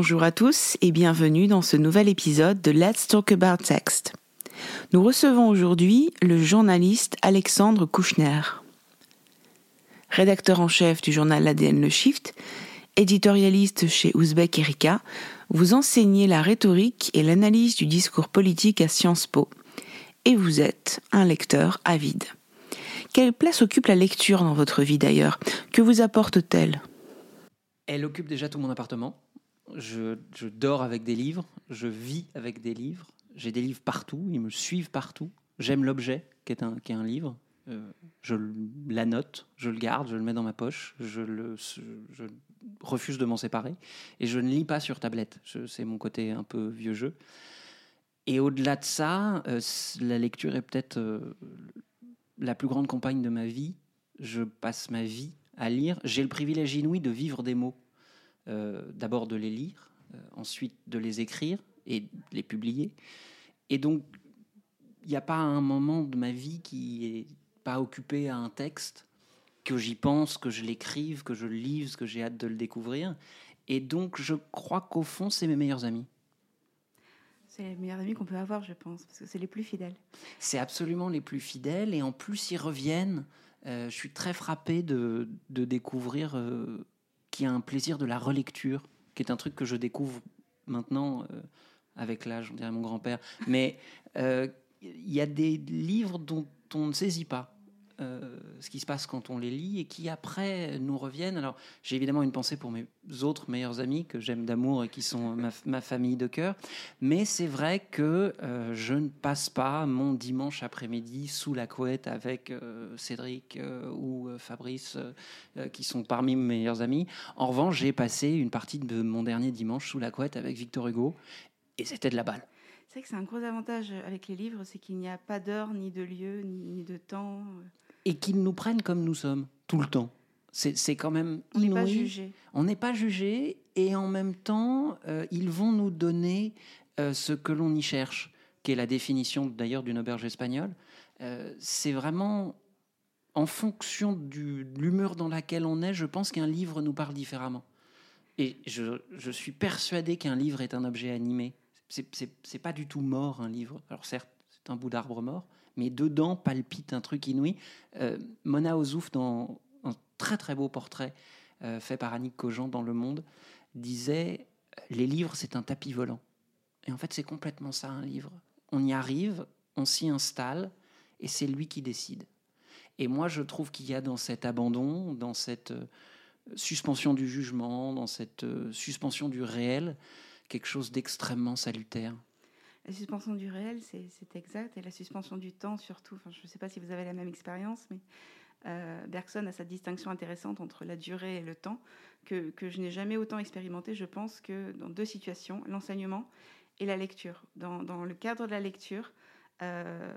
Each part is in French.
Bonjour à tous et bienvenue dans ce nouvel épisode de Let's Talk About Text. Nous recevons aujourd'hui le journaliste Alexandre Kouchner. Rédacteur en chef du journal ADN Le Shift, éditorialiste chez Ouzbek Erika, vous enseignez la rhétorique et l'analyse du discours politique à Sciences Po. Et vous êtes un lecteur avide. Quelle place occupe la lecture dans votre vie d'ailleurs? Que vous apporte-t-elle? Elle occupe déjà tout mon appartement. Je, dors avec des livres, je vis avec des livres, j'ai des livres partout, ils me suivent partout. J'aime l'objet qui est un, est un livre. Euh, je la note, je le garde, je le mets dans ma poche, je, le, refuse de m'en séparer. Et je ne lis pas sur tablette. C'est mon côté un peu vieux jeu. Et au-delà de ça, euh, la lecture est peut-être euh, la plus grande compagne de ma vie. Je passe ma vie à lire. J'ai le privilège inouï de vivre des mots. Euh, d'abord de les lire, ensuite de les écrire et de les publier. Et donc, il n'y a pas un moment de ma vie qui est pas occupé à un texte, que j'y pense, que je l'écrive, que je le lise, que j'ai hâte de le découvrir. Et donc, je crois qu'au fond, c'est mes meilleurs amis. C'est les meilleurs amis qu'on peut avoir, je pense, parce que c'est les plus fidèles. C'est absolument les plus fidèles, et en plus, ils reviennent. Euh, je suis très frappé de, de découvrir euh, qu'il y a un plaisir de la relecture, qui est un truc que je découvre maintenant euh, avec l'âge, on dirait mon grand-père. Mais il y a des livres dont on ne saisit pas. Euh, ce qui se passe quand on les lit et qui après nous reviennent. Alors j'ai évidemment une pensée pour mes autres meilleurs amis que j'aime d'amour et qui sont ma, famille de cœur, mais c'est vrai que euh, je ne passe pas mon dimanche après-midi sous la couette avec euh, Cédric ou Fabrice qui sont parmi mes meilleurs amis. En revanche, j'ai passé une partie de mon dernier dimanche sous la couette avec Victor Hugo et c'était de la balle. C'est vrai que c'est un gros avantage avec les livres, c'est qu'il n'y a pas d'heure, ni de lieu, ni de temps et qu'ils nous prennent comme nous sommes tout le temps. C'est quand même On n'est pas jugé. On n'est pas jugé et en même temps, euh, ils vont nous donner euh, ce que l'on y cherche, qui est la définition d'ailleurs d'une auberge espagnole. Euh, c'est vraiment en fonction de l'humeur dans laquelle on est, je pense qu'un livre nous parle différemment. Et je, je suis persuadé qu'un livre est un objet animé. C'est pas du tout mort un livre. Alors certes, c'est un bout d'arbre mort, mais dedans palpite un truc inouï. Euh, Mona Ozouf, dans un très très beau portrait euh, fait par Annick Cogent dans Le Monde, disait Les livres, c'est un tapis volant. Et en fait, c'est complètement ça, un livre. On y arrive, on s'y installe, et c'est lui qui décide. Et moi, je trouve qu'il y a dans cet abandon, dans cette euh, suspension du jugement, dans cette suspension du réel, quelque chose d'extrêmement salutaire. La suspension du réel, c'est exact, et la suspension du temps surtout. Enfin, je ne sais pas si vous avez la même expérience, mais euh, Bergson a sa distinction intéressante entre la durée et le temps, que, je n'ai jamais autant expérimenté, je pense, que dans deux situations, l'enseignement et la lecture. Dans, dans, le cadre de la lecture, euh,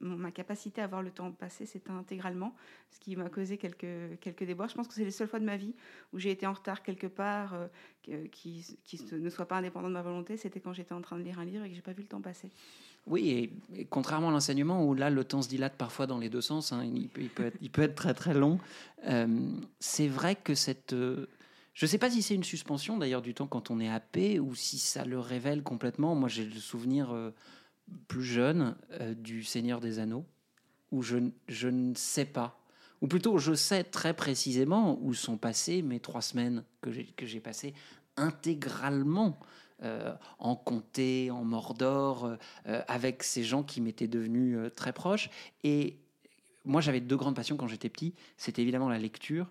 ma capacité à voir le temps passer s'éteint intégralement, ce qui m'a causé quelques, quelques déboires. Je pense que c'est les seules fois de ma vie où j'ai été en retard quelque part, euh, qui, qui, ne soit pas indépendant de ma volonté. C'était quand j'étais en train de lire un livre et que j'ai pas vu le temps passer. Oui, et, contrairement à l'enseignement où là le temps se dilate parfois dans les deux sens, hein, il, peut, il, peut être, il, peut, être, très très long. Euh, c'est vrai que cette euh, je ne sais pas si c'est une suspension d'ailleurs du temps quand on est happé ou si ça le révèle complètement. Moi, j'ai le souvenir plus jeune euh, du Seigneur des Anneaux, où je, je, ne sais pas, ou plutôt je sais très précisément où sont passées mes trois semaines que j'ai passées intégralement euh, en comté, en Mordor, euh, avec ces gens qui m'étaient devenus très proches. Et moi, j'avais deux grandes passions quand j'étais petit. C'était évidemment la lecture,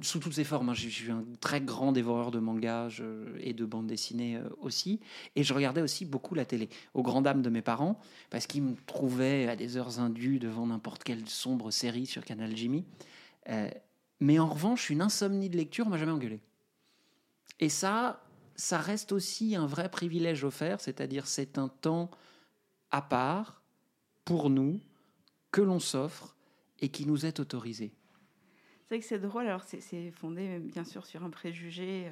sous toutes ses formes. Hein. Je suis un très grand dévoreur de mangas et de bandes dessinées euh, aussi. Et je regardais aussi beaucoup la télé, aux grandes dames de mes parents, parce qu'ils me trouvaient à des heures indues devant n'importe quelle sombre série sur Canal Jimmy. Euh, mais en revanche, une insomnie de lecture m'a jamais engueulé. Et ça, ça reste aussi un vrai privilège offert, c'est-à-dire c'est un temps à part pour nous que l'on s'offre et qui nous est autorisé. C'est vrai que c'est drôle. Alors, c'est fondé bien sûr sur un préjugé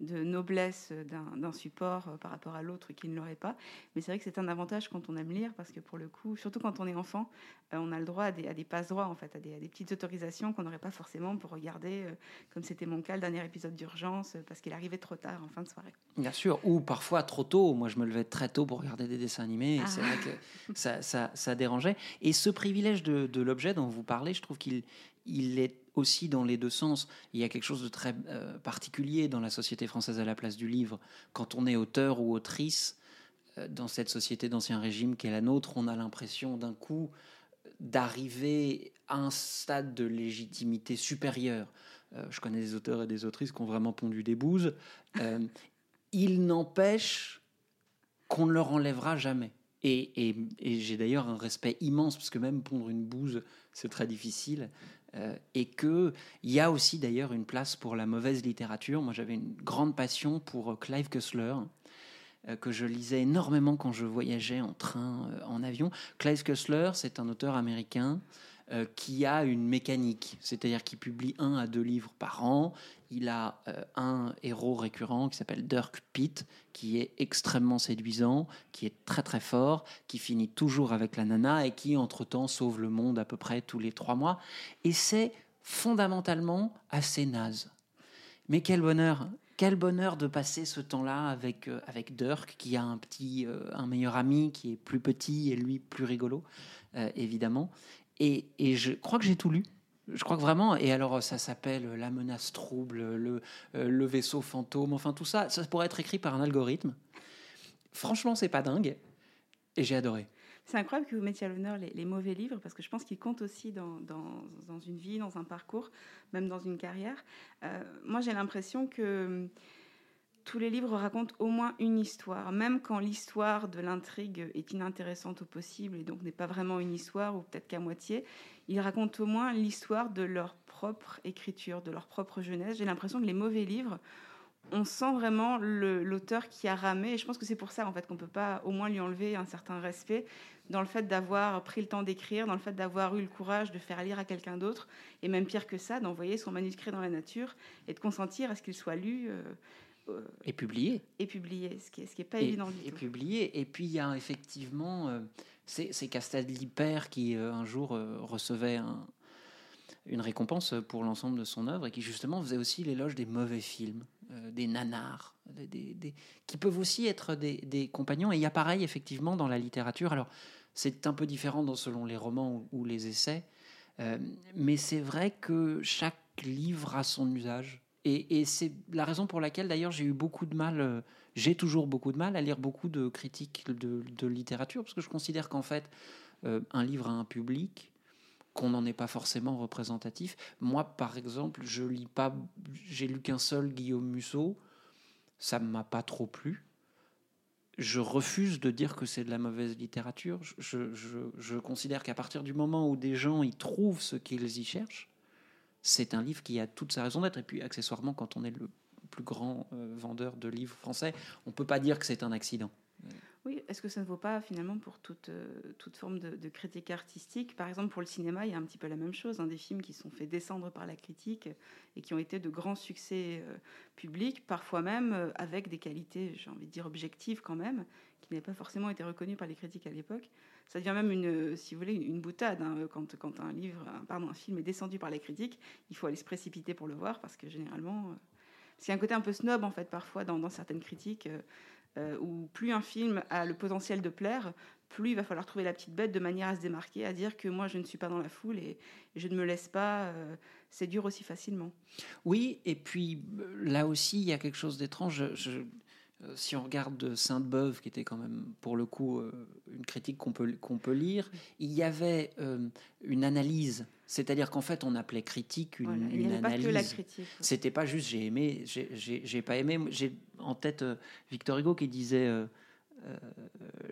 de noblesse d'un d'un support euh, par rapport à l'autre qui ne l'aurait pas. Mais c'est vrai que c'est un avantage quand on aime lire, parce que pour le coup, surtout quand on est enfant, euh, on a le droit à des, à des passe-droits, en fait, à des, à des petites autorisations qu'on n'aurait pas forcément pour regarder, euh, comme c'était mon cas, le dernier épisode d'urgence, euh, parce qu'il arrivait trop tard en fin de soirée. Bien sûr, ou parfois trop tôt. Moi, je me levais très tôt pour regarder des dessins animés. Et Ah. c'est vrai que ça, ça, ça dérangeait. Et ce privilège de, de l'objet dont vous parlez, je trouve qu'il il est aussi dans les deux sens. Il y a quelque chose de très euh, particulier dans la société française à la place du livre. Quand on est auteur ou autrice, euh, dans cette société d'ancien régime qu'est la nôtre, on a l'impression d'un coup d'arriver à un stade de légitimité supérieure. Euh, je connais des auteurs et des autrices qui ont vraiment pondu des bouses. Il n'empêche qu'on ne leur enlèvera jamais. Et, et- et j'ai d'ailleurs un respect immense, parce que même pondre une bouse, c'est très difficile. Euh, et qu'il y a aussi d'ailleurs une place pour la mauvaise littérature. Moi, j'avais une grande passion pour euh, Clive Cussler, euh, que je lisais énormément quand je voyageais en train, en avion. Clive Cussler, c'est un auteur américain euh, qui a une mécanique, c'est-à-dire qu'il publie un à deux livres par an. Il a euh, un héros récurrent qui s'appelle Dirk Pitt, qui est extrêmement séduisant, qui est très très fort, qui finit toujours avec la nana et qui entre-temps sauve le monde à peu près tous les trois mois. Et c'est fondamentalement assez naze. Mais quel bonheur quel bonheur de passer ce temps-là avec, euh, avec Dirk, qui a un petit, un meilleur ami qui est plus petit et lui plus rigolo, évidemment. Et, je crois que j'ai tout lu. Je crois que vraiment, et alors ça s'appelle La menace trouble, le, euh, le vaisseau fantôme, enfin tout ça, ça pourrait être écrit par un algorithme. Franchement, c'est pas dingue. Et j'ai adoré. C'est incroyable que vous mettiez à l'honneur les, mauvais livres, parce que je pense qu'ils comptent aussi dans, une vie, dans un parcours, même dans une carrière. Euh, moi, j'ai l'impression que tous les livres racontent au moins une histoire, même quand l'histoire de l'intrigue est inintéressante au possible et donc n'est pas vraiment une histoire, ou peut-être qu'à moitié. Ils racontent au moins l'histoire de leur propre écriture, de leur propre jeunesse. J'ai l'impression que les mauvais livres on sent vraiment l'auteur qui a ramé. Et je pense que c'est pour ça en fait qu'on peut pas au moins lui enlever un certain respect dans le fait d'avoir pris le temps d'écrire, dans le fait d'avoir eu le courage de faire lire à quelqu'un d'autre, et même pire que ça, d'envoyer son manuscrit dans la nature et de consentir à ce qu'il soit lu euh, euh, Et publié. et publié, ce qui est, ce qui est pas et, évident du et tout. publié. Et puis il y a effectivement, euh, c'est Castaldi père qui euh, un jour euh, recevait un- une récompense pour l'ensemble de son œuvre et qui justement faisait aussi l'éloge des mauvais films, euh, des nanars, des, des- des- qui peuvent aussi être des, compagnons. Et il y a pareil effectivement dans la littérature. Alors c'est un peu différent dans, selon les romans ou, ou les essais, mais c'est vrai que chaque livre a son usage. Et, c'est la raison pour laquelle d'ailleurs j'ai eu beaucoup de mal, euh, j'ai toujours beaucoup de mal à lire beaucoup de critiques de, littérature, parce que je considère qu'en fait, euh, un livre a un public, qu'on n'en est pas forcément représentatif. Moi, par exemple, je lis pas, j'ai lu qu'un seul Guillaume Musso, ça ne m'a pas trop plu. Je refuse de dire que c'est de la mauvaise littérature. Je- je- je considère qu'à partir du moment où des gens y trouvent ce qu'ils y cherchent, c'est un livre qui a toute sa raison d'être. Et puis, accessoirement, quand on est le plus grand euh, vendeur de livres français, on peut pas dire que c'est un accident. Oui, est-ce que ça ne vaut pas finalement pour toute, euh, toute forme de, critique artistique? Par exemple, pour le cinéma, il y a un petit peu la même chose. hein, des films qui sont faits descendre par la critique et qui ont été de grands succès euh, publics, parfois même avec des qualités, j'ai envie de dire, objectives quand même, qui n'avaient pas forcément été reconnues par les critiques à l'époque. Ça devient même, une, euh, si vous voulez, une, boutade. hein, quand, quand un, livre, pardon, un film est descendu par les critiques, il faut aller se précipiter pour le voir parce que généralement... euh, a un côté un peu snob, en fait, parfois, dans, certaines critiques. euh, euh, où plus un film a le potentiel de plaire, plus il va falloir trouver la petite bête de manière à se démarquer, à dire que moi je ne suis pas dans la foule et, je ne me laisse pas euh, séduire aussi facilement. Oui, et puis euh, là aussi, il y a quelque chose d'étrange. Euh, si on regarde Sainte-Beuve, qui était quand même pour le coup euh, une critique qu'on peut, qu'on peut lire, il y avait euh, une analyse. C'est-à-dire qu'en fait, on appelait critique une, Voilà, Il n'y une pas analyse. que la critique. C'était pas juste j'ai aimé, j'ai- pas aimé. J'ai en tête euh, Victor Hugo qui disait euh, euh,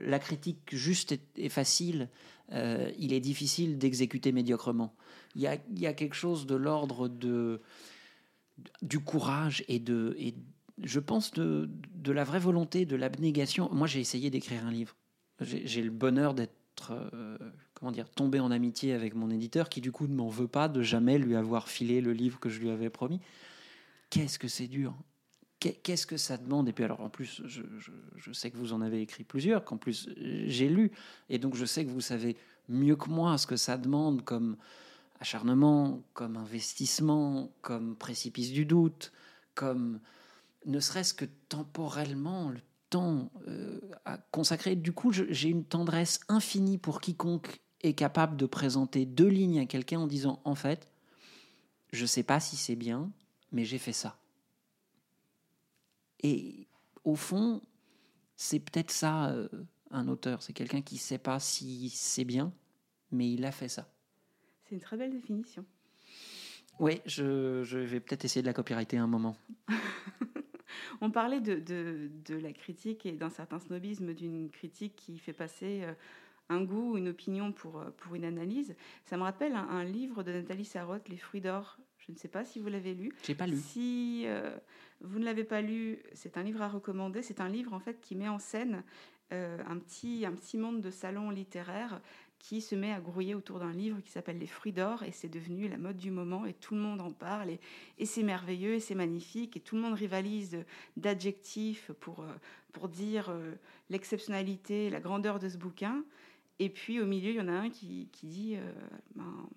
la critique juste et, et facile, euh, il est difficile d'exécuter médiocrement. Il y a, il y a quelque chose de l'ordre de du courage et de et je pense de, la vraie volonté, de l'abnégation. Moi, j'ai essayé d'écrire un livre. J'ai le bonheur d'être euh, comment dire tombé en amitié avec mon éditeur qui du coup ne m'en veut pas de jamais lui avoir filé le livre que je lui avais promis. Qu'est-ce que c'est dur qu'est-ce que ça demande? Et puis alors en plus, je, je sais que vous en avez écrit plusieurs, qu'en plus j'ai lu, et donc je sais que vous savez mieux que moi ce que ça demande comme acharnement, comme investissement, comme précipice du doute, comme ne serait-ce que temporellement le temps euh, à consacrer. Du coup, j'ai une tendresse infinie pour quiconque est capable de présenter deux lignes à quelqu'un en disant en fait, je ne sais pas si c'est bien, mais j'ai fait ça. Et au fond, c'est peut-être ça euh, un auteur, c'est quelqu'un qui ne sait pas si c'est bien, mais il a fait ça. C'est une très belle définition. Oui, je, je vais peut-être essayer de la copyrighter un moment. On parlait de, de, de, la critique et d'un certain snobisme d'une critique qui fait passer euh, un goût, une opinion pour, euh, pour une analyse. Ça me rappelle un, un livre de Nathalie Sarraute, Les fruits d'or. Je ne sais pas si vous l'avez lu. J'ai pas lu. Si euh, vous ne l'avez pas lu, c'est un livre à recommander. C'est un livre en fait qui met en scène euh, un, petit, un petit monde de salon littéraire qui se met à grouiller autour d'un livre qui s'appelle Les fruits d'or et c'est devenu la mode du moment et tout le monde en parle et, c'est merveilleux et c'est magnifique et tout le monde rivalise d'adjectifs pour, euh, pour dire euh, l'exceptionnalité, la grandeur de ce bouquin. Et puis au milieu, il y en a un qui, qui dit euh, ben,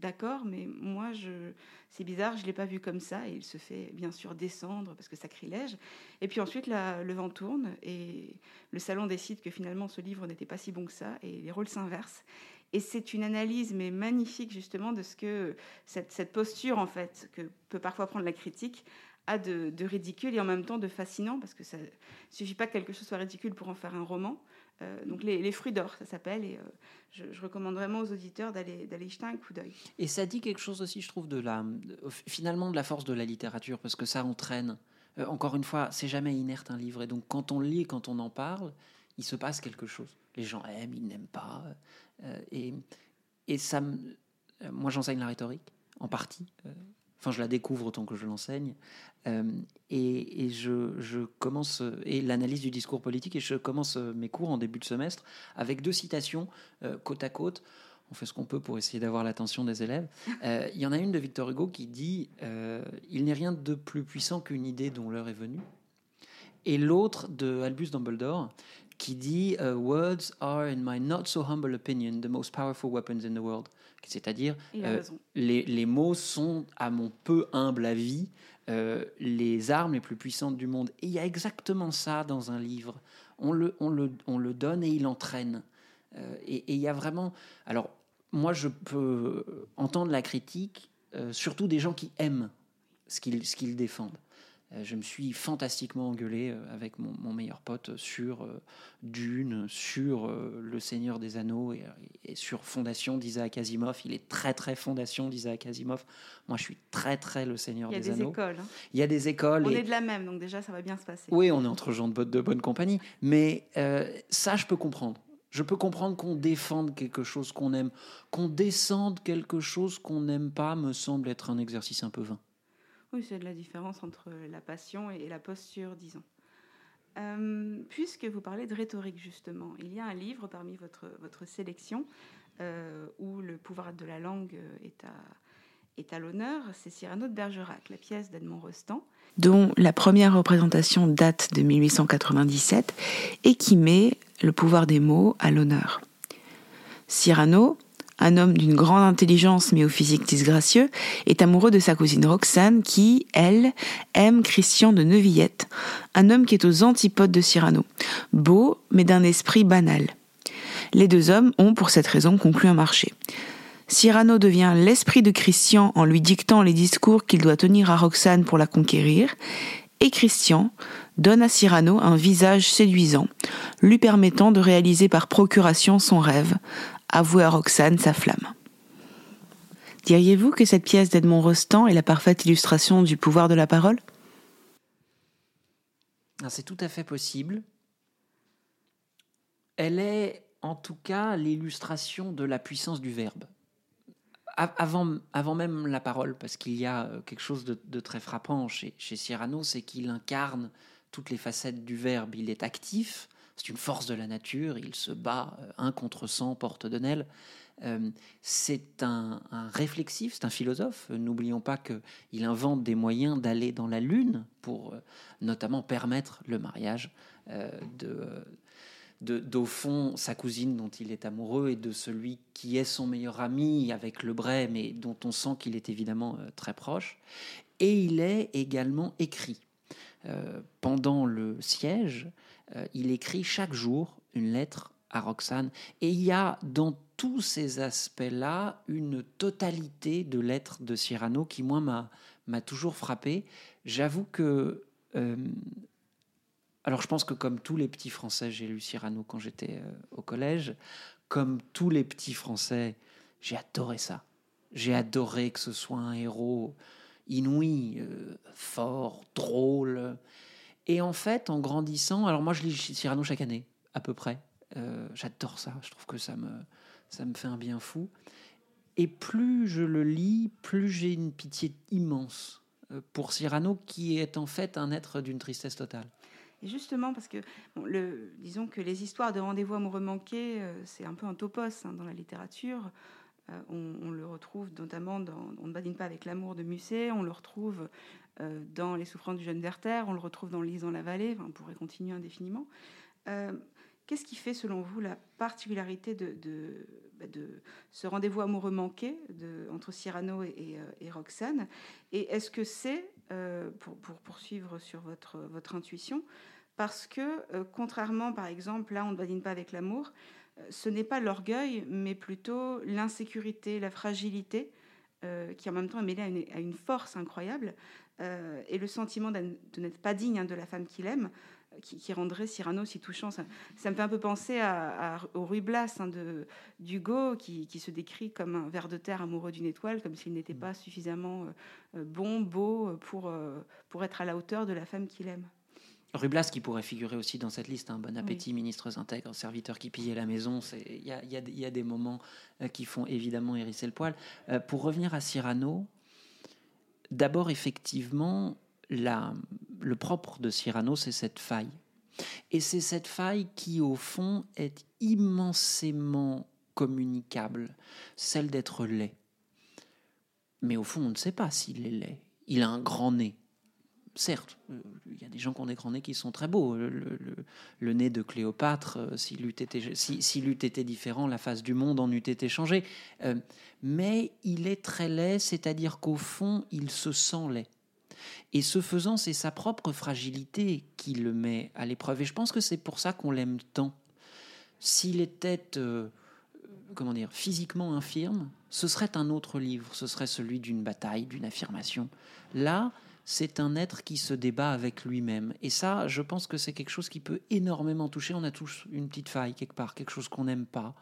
D'accord, mais moi, je... c'est bizarre, je ne l'ai pas vu comme ça. Et il se fait bien sûr descendre parce que sacrilège. Et puis ensuite, la, le vent tourne et le salon décide que finalement, ce livre n'était pas si bon que ça et les rôles s'inversent. Et c'est une analyse, mais magnifique justement, de ce que cette, cette, posture, en fait, que peut parfois prendre la critique, a de, de ridicule et en même temps de fascinant, parce que ça ne suffit pas que quelque chose soit ridicule pour en faire un roman. Euh, donc les, fruits d'or, ça s'appelle, et euh, je, recommande vraiment aux auditeurs d'aller d'aller jeter un coup d'œil. Et ça dit quelque chose aussi, je trouve, de la finalement de la force de la littérature, parce que ça entraîne. Euh, encore une fois, c'est jamais inerte un livre, et donc quand on lit, quand on en parle, il se passe quelque chose. Les gens aiment, ils n'aiment pas, et et ça, moi j'enseigne la rhétorique en partie. Enfin, je la découvre autant que je l'enseigne. Euh, et, et je, je, commence et l'analyse du discours politique et je commence mes cours en début de semestre avec deux citations euh, côte à côte. On fait ce qu'on peut pour essayer d'avoir l'attention des élèves. Euh, il y en a une de Victor Hugo qui dit Il n'est rien de plus puissant qu'une idée dont l'heure est venue. Et l'autre de Albus Dumbledore qui dit Words are, in my not so humble opinion, the most powerful weapons in the world. C'est-à-dire, euh, les, les, mots sont, à mon peu humble avis, euh, les armes les plus puissantes du monde. Et il y a exactement ça dans un livre. On le, on le, on le donne et il entraîne. Euh, et il y a vraiment... Alors, moi, je peux entendre la critique, surtout des gens qui aiment ce qu'ils qu'ils défendent. Euh, je me suis fantastiquement engueulé euh, avec mon, mon meilleur pote sur euh, Dune, sur Le Seigneur des Anneaux et, et sur Fondation d'Isaac Asimov. Il est très très Fondation d'Isaac Asimov. Moi, je suis très très Le Seigneur des, des Anneaux. Écoles, hein. Il y a des écoles. On et... est de la même, donc déjà ça va bien se passer. Oui, on est entre gens de, bonne, de bonne compagnie. Mais euh, ça, je peux comprendre. Je peux comprendre qu'on défende quelque chose qu'on aime, qu'on descende quelque chose qu'on n'aime pas, me semble être un exercice un peu vain. Oui, c'est la différence entre la passion et la posture, disons. Euh, puisque vous parlez de rhétorique, justement, il y a un livre parmi votre, votre sélection euh, où le pouvoir de la langue est à, est à l'honneur. C'est Cyrano de Bergerac, la pièce d'Edmond Rostand. Dont la première représentation date de 1897 et qui met le pouvoir des mots à l'honneur. Cyrano, un homme d'une grande intelligence mais au physique disgracieux, est amoureux de sa cousine Roxane qui, elle, aime Christian de Neuvillette, un homme qui est aux antipodes de Cyrano, beau mais d'un esprit banal. Les deux hommes ont pour cette raison conclu un marché. Cyrano devient l'esprit de Christian en lui dictant les discours qu'il doit tenir à Roxane pour la conquérir, et Christian donne à Cyrano un visage séduisant, lui permettant de réaliser par procuration son rêve, avouer à Roxane sa flamme. Diriez-vous que cette pièce d'Edmond Rostand est la parfaite illustration du pouvoir de la parole? C'est tout à fait possible. Elle est en tout cas l'illustration de la puissance du verbe. Avant, avant même la parole, parce qu'il y a quelque chose de, de très frappant chez, chez Cyrano, c'est qu'il incarne toutes les facettes du verbe. Il est actif, c'est une force de la nature, il se bat un contre cent porte de Nel. Euh, c'est un, un, réflexif, c'est un philosophe. N'oublions pas qu'il invente des moyens d'aller dans la Lune pour euh, notamment permettre le mariage euh, de d'au fond sa cousine dont il est amoureux et de celui qui est son meilleur ami avec le Bray, mais dont on sent qu'il est évidemment euh, très proche. Et il est également écrit. Euh, pendant le siège, euh, il écrit chaque jour une lettre à Roxane. Et il y a dans tous ces aspects-là une totalité de lettres de Cyrano qui, moi, m'a toujours frappé. J'avoue que alors je pense que comme tous les petits Français, j'ai lu Cyrano quand j'étais euh, au collège. Comme tous les petits Français, j'ai adoré ça. J'ai adoré que ce soit un héros inouï, euh, fort, drôle. Et en fait, en grandissant, alors moi je lis Cyrano chaque année, à peu près. Euh, j'adore ça, je trouve que ça me, ça me fait un bien fou. Et plus je le lis, plus j'ai une pitié immense pour Cyrano, qui est en fait un être d'une tristesse totale. Et justement, parce que, le, disons que les histoires de rendez-vous amoureux manqués, euh, c'est un peu un topos hein, dans la littérature. Euh, on, le retrouve notamment dans On ne badine pas avec l'amour de Musset, on le retrouve euh, dans Les souffrances du jeune Werther, on le retrouve dans Lise dans la vallée, on pourrait continuer indéfiniment. Qu'est-ce qui fait, selon vous, la particularité de, bah, ce rendez-vous amoureux manqué entre Cyrano et, et Roxane? Et est-ce que c'est, pour, pour, poursuivre sur votre, intuition, parce que, euh, contrairement, par exemple, là, on ne badine pas avec l'amour, euh, ce n'est pas l'orgueil, mais plutôt l'insécurité, la fragilité, euh, qui en même temps est mêlée à une, force incroyable, et le sentiment de n'être pas digne hein, de la femme qu'il aime, qui, rendrait Cyrano si touchant. Ça, me fait un peu penser à, au Ruy Blas hein, de d'Hugo, qui, qui, se décrit comme un ver de terre amoureux d'une étoile, comme s'il n'était pas suffisamment bon, beau pour, pour être à la hauteur de la femme qu'il aime. Rublas qui pourrait figurer aussi dans cette liste, un hein. bon appétit, ministres intègres, serviteurs qui pillaient la maison, il y a, y a, des moments euh, qui font évidemment hérisser le poil. Euh, pour revenir à Cyrano, d'abord effectivement, le propre de Cyrano, c'est cette faille. Et c'est cette faille qui, au fond, est immensément communicable, celle d'être laid. Mais au fond, on ne sait pas s'il est laid. Il a un grand nez certes, euh, il y a des gens qui ont des grands nez qui sont très beaux. Le, nez de Cléopâtre, euh, s'il eût, été, différent, la face du monde en eût été changée. Euh, mais il est très laid, c'est-à-dire qu'au fond, il se sent laid. Et ce faisant, c'est sa propre fragilité qui le met à l'épreuve. Et je pense que c'est pour ça qu'on l'aime tant. S'il était, comment dire, physiquement infirme, ce serait un autre livre. Ce serait celui d'une bataille, d'une affirmation. Là, c'est un être qui se débat avec lui-même. Et ça, je pense que c'est quelque chose qui peut énormément toucher. On a tous une petite faille quelque part, quelque chose qu'on n'aime pas.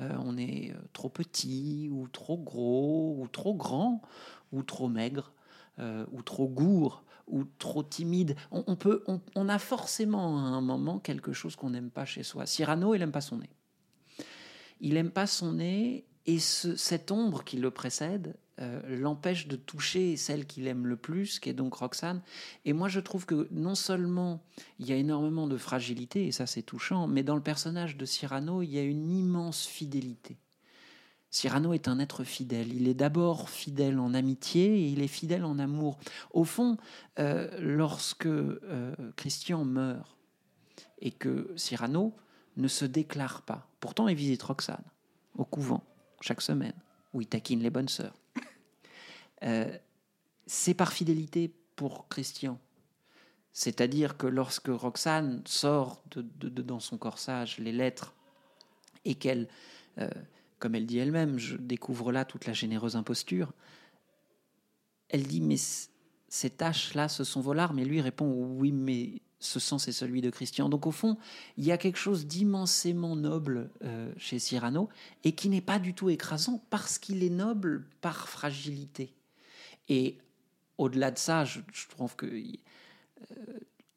Euh, on est euh, trop petit, ou trop gros, ou trop grand, ou trop maigre, euh, ou trop gourd, ou trop timide. On, peut, on, a forcément à un moment quelque chose qu'on n'aime pas chez soi. Cyrano, il n'aime pas son nez. Il n'aime pas son nez, et cette ombre qui le précède, euh, l'empêche de toucher celle qu'il aime le plus, qui est donc Roxane. Et moi, je trouve que non seulement il y a énormément de fragilité, et ça c'est touchant, mais dans le personnage de Cyrano, il y a une immense fidélité. Cyrano est un être fidèle. Il est d'abord fidèle en amitié et il est fidèle en amour. Au fond, euh, lorsque euh, Christian meurt et que Cyrano ne se déclare pas, pourtant il visite Roxane au couvent chaque semaine, où il taquine les bonnes sœurs. Euh, c'est par fidélité pour Christian. C'est-à-dire que lorsque Roxane sort de, dans son corsage les lettres et qu'elle, euh, comme elle dit elle-même, je découvre là toute la généreuse imposture, elle dit mais ces taches-là, ce sont vos larmes. Et lui répond oui, mais ce sang, c'est celui de Christian. Donc au fond, il y a quelque chose d'immensément noble euh, chez Cyrano et qui n'est pas du tout écrasant parce qu'il est noble par fragilité. Et au-delà de ça, je, trouve qu'il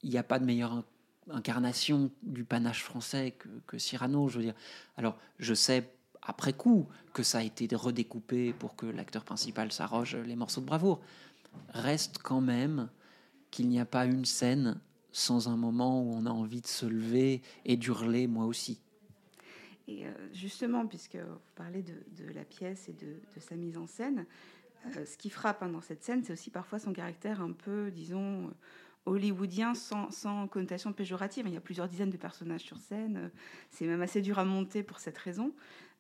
n'y a pas de meilleure incarnation du panache français que, Cyrano. Je veux dire, alors je sais après coup que ça a été redécoupé pour que l'acteur principal s'arroge les morceaux de bravoure. Reste quand même qu'il n'y a pas une scène sans un moment où on a envie de se lever et d'hurler moi aussi. Et euh, justement, puisque vous parlez de, la pièce et de, sa mise en scène, euh, ce qui frappe hein, dans cette scène, c'est aussi parfois son caractère un peu, disons, euh, hollywoodien sans, connotation péjorative. Il y a plusieurs dizaines de personnages sur scène. C'est même assez dur à monter pour cette raison.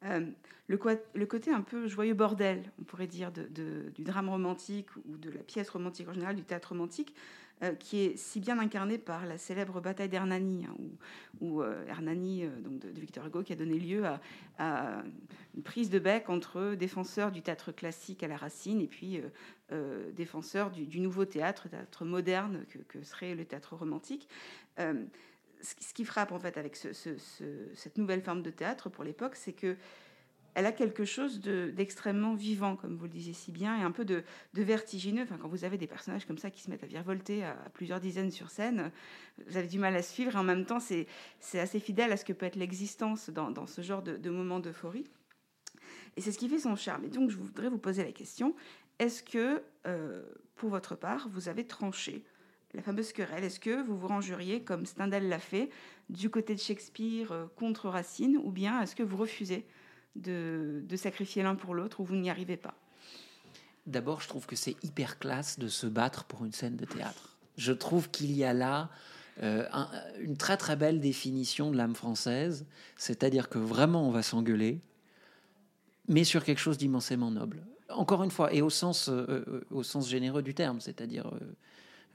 Euh, le, côté un peu joyeux bordel, on pourrait dire, du drame romantique ou de la pièce romantique en général, du théâtre romantique, euh, qui est si bien incarné par la célèbre bataille d'Hernani, hein, où, euh, Hernani, euh, donc de, Victor Hugo, qui a donné lieu à, une prise de bec entre défenseurs du théâtre classique à la racine et puis défenseurs du, nouveau théâtre, théâtre moderne que, serait le théâtre romantique. Ce qui frappe en fait avec ce, ce, ce, cette nouvelle forme de théâtre pour l'époque, c'est que elle a quelque chose d'extrêmement de, vivant, comme vous le disiez si bien, et un peu de, vertigineux. Enfin, quand vous avez des personnages comme ça qui se mettent à virevolter à, à plusieurs dizaines sur scène, vous avez du mal à suivre, et en même temps, c'est assez fidèle à ce que peut être l'existence dans, ce genre de, de moment d'euphorie. Et c'est ce qui fait son charme. Et donc, je voudrais vous poser la question est-ce que, euh, pour votre part, vous avez tranché la fameuse querelle? Est-ce que vous vous rangeriez, comme Stendhal l'a fait, du côté de Shakespeare euh, contre Racine, ou bien est-ce que vous refusez de, sacrifier l'un pour l'autre, ou vous n'y arrivez pas D'abord, je trouve que c'est hyper classe de se battre pour une scène de théâtre. Je trouve qu'il y a là euh, un, une très très belle définition de l'âme française, c'est-à-dire que vraiment on va s'engueuler, mais sur quelque chose d'immensément noble. Encore une fois, et au sens, euh, euh au sens généreux du terme, c'est-à-dire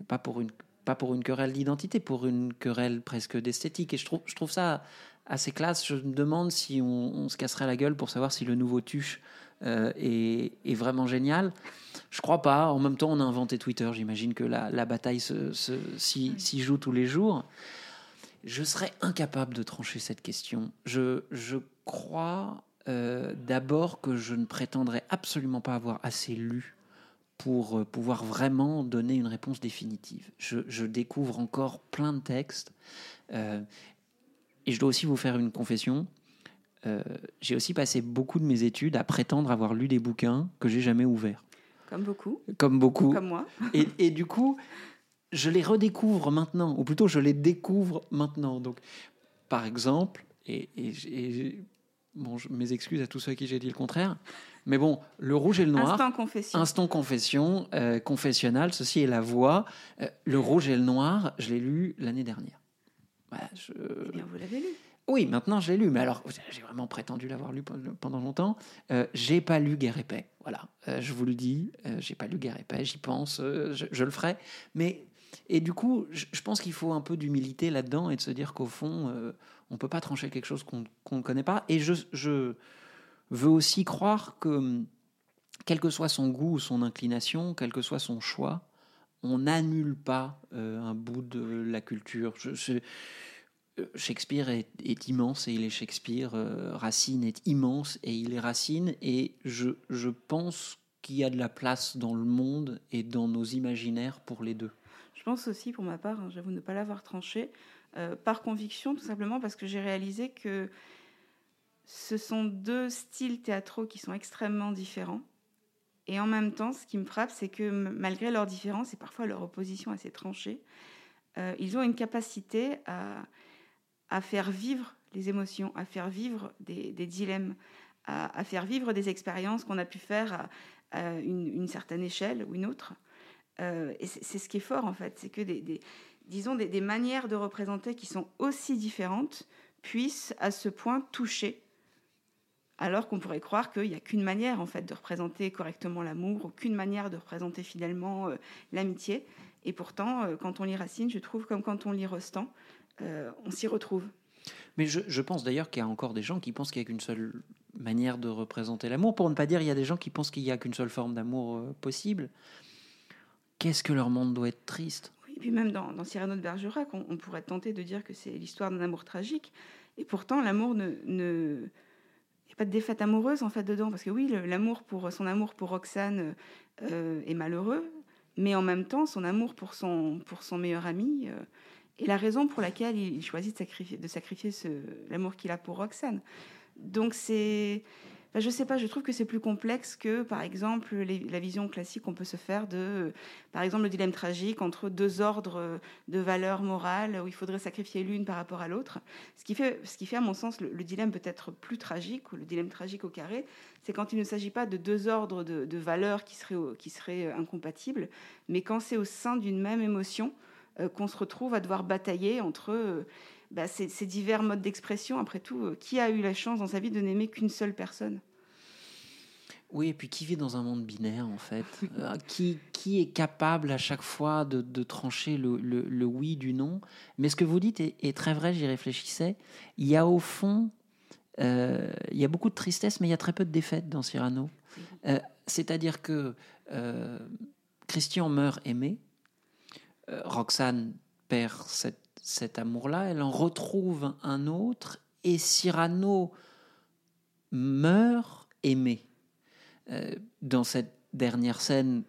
pas pour une pas pour une querelle d'identité, pour une querelle presque d'esthétique. Et je trouve, je trouve ça assez classe. Je me demande si on, on, se casserait la gueule pour savoir si le nouveau Tuche euh, est, est, vraiment génial. Je crois pas. En même temps, on a inventé Twitter. J'imagine que la, la bataille s'y se, se, si, joue tous les jours. Je serais incapable de trancher cette question. Je, je crois euh, d'abord que je ne prétendrai absolument pas avoir assez lu pour pouvoir vraiment donner une réponse définitive. Je, je découvre encore plein de textes. Euh, et je dois aussi vous faire une confession. Euh, j'ai aussi passé beaucoup de mes études à prétendre avoir lu des bouquins que j'ai jamais ouverts. Comme beaucoup. Comme beaucoup. Comme moi. et, et, du coup, je les redécouvre maintenant, ou plutôt je les découvre maintenant. Donc, par exemple, et, et, et bon, je, mes excuses à tous ceux à qui j'ai dit le contraire, mais bon, le rouge et le noir. Instant confession. Instant confession, euh, confessionnal, ceci est la voix. Euh, le rouge et le noir, je l'ai lu l'année dernière. Voilà, je... Eh bien, vous l'avez lu. Oui, maintenant je l'ai lu, mais alors j'ai vraiment prétendu l'avoir lu pendant longtemps. Euh, j'ai pas lu Guerre et Paix, voilà. Euh, je vous le dis, euh, j'ai pas lu Guerre et Paix, j'y pense, euh, je, je, le ferai. Mais et du coup, je, je pense qu'il faut un peu d'humilité là-dedans et de se dire qu'au fond, euh, on peut pas trancher quelque chose qu'on ne connaît pas. Et je, je veux aussi croire que, quel que soit son goût ou son inclination, quel que soit son choix, on n'annule pas euh, un bout de la culture. Je, Shakespeare est, immense et il est Shakespeare. Euh, Racine est immense et il est Racine. Et je, pense qu'il y a de la place dans le monde et dans nos imaginaires pour les deux. Je pense aussi, pour ma part, hein, j'avoue ne pas l'avoir tranché, euh, par conviction, tout simplement parce que j'ai réalisé que ce sont deux styles théâtraux qui sont extrêmement différents. Et en même temps, ce qui me frappe, c'est que malgré leurs différences et parfois leur opposition assez tranchée, euh, ils ont une capacité à, faire vivre les émotions, à faire vivre des, dilemmes, à, faire vivre des expériences qu'on a pu faire à, une, certaine échelle ou une autre. Euh, et c'est ce qui est fort en fait, c'est que des, disons des, manières de représenter qui sont aussi différentes puissent à ce point toucher alors qu'on pourrait croire qu'il n'y a qu'une manière en fait de représenter correctement l'amour, aucune manière de représenter fidèlement euh, l'amitié. Et pourtant, euh, quand on lit Racine, je trouve comme quand on lit Rostand, euh, on s'y retrouve. Mais je, je pense d'ailleurs qu'il y a encore des gens qui pensent qu'il n'y a qu'une seule manière de représenter l'amour, pour ne pas dire il y a des gens qui pensent qu'il n'y a qu'une seule forme d'amour possible. Qu'est-ce que leur monde doit être triste? Oui, Et puis même dans, dans Cyrano de Bergerac, on, on pourrait tenter de dire que c'est l'histoire d'un amour tragique. Et pourtant, l'amour ne, ne pas de défaite amoureuse en fait dedans. Parce que oui l'amour pour son amour pour Roxane euh, est malheureux mais en même temps son amour pour son pour son meilleur ami euh, est la raison pour laquelle il choisit de sacrifier de sacrifier l'amour qu'il a pour Roxane. Donc c'est bah, je sais pas, je trouve que c'est plus complexe que, par exemple, la vision classique qu'on peut se faire de, par exemple, le dilemme tragique entre deux ordres de valeurs morales où il faudrait sacrifier l'une par rapport à l'autre. Ce qui fait, ce qui fait, à mon sens, le, dilemme peut-être plus tragique ou le dilemme tragique au carré, c'est quand il ne s'agit pas de deux ordres de, valeurs qui seraient, qui seraient incompatibles, mais quand c'est au sein d'une même émotion euh, qu'on se retrouve à devoir batailler entre euh, bah, ces, divers modes d'expression. Après tout, euh, qui a eu la chance dans sa vie de n'aimer qu'une seule personne? Oui, et puis qui vit dans un monde binaire, en fait? Qui, qui est capable à chaque fois de, de trancher le, le, oui du non? Mais ce que vous dites est, très vrai, j'y réfléchissais. Il y a au fond, il y a beaucoup de tristesse, mais il y a très peu de défaite dans Cyrano. C'est-à-dire que Christian meurt aimé, euh, Roxane perd cet amour-là, elle en retrouve un autre, et Cyrano meurt aimé. Euh, dans cette dernière scène,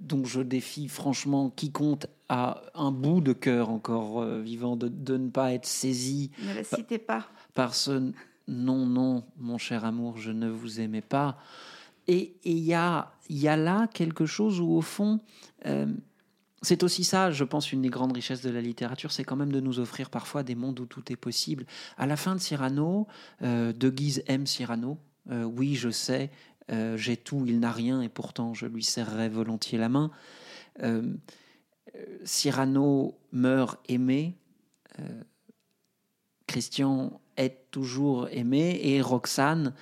dont je défie franchement quiconque a un bout de cœur encore euh, vivant de, ne pas être saisi. Ne la citez pas. Par ce non, non, mon cher amour, je ne vous aimais pas. Et il y a, y a là quelque chose où, au fond, c'est aussi ça, je pense, une des grandes richesses de la littérature, c'est quand même de nous offrir parfois des mondes où tout est possible. À la fin de Cyrano, euh, De Guise aime Cyrano. Euh, oui, je sais, euh, j'ai tout, il n'a rien, et pourtant je lui serrerai volontiers la main. Cyrano meurt aimé. Christian est toujours aimé, et Roxane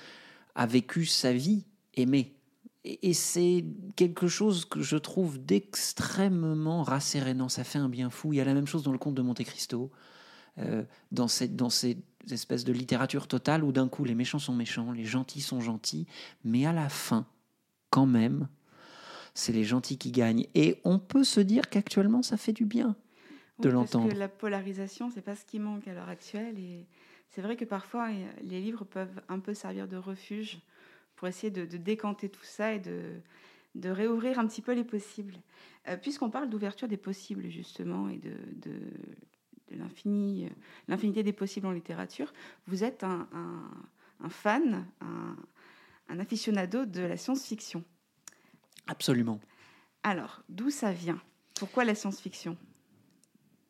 a vécu sa vie aimée. Et, c'est quelque chose que je trouve d'extrêmement rassérénant. Ça fait un bien fou. Il y a la même chose dans le conte de Monte Cristo, euh, dans, cette, dans ces espèces de littérature totale où d'un coup les méchants sont méchants, les gentils sont gentils, mais à la fin, quand même, c'est les gentils qui gagnent. Et on peut se dire qu'actuellement, ça fait du bien de l'entendre. Parce que la polarisation, c'est pas ce qui manque à l'heure actuelle. Et c'est vrai que parfois, les livres peuvent un peu servir de refuge pour essayer de, décanter tout ça et de, de, réouvrir un petit peu les possibles. Euh, puisqu'on parle d'ouverture des possibles, justement, et de, de, l'infini, euh, l'infinité des possibles en littérature, vous êtes un, un, fan, un, un aficionado de la science-fiction. Absolument. Alors, d'où ça vient? Pourquoi la science-fiction?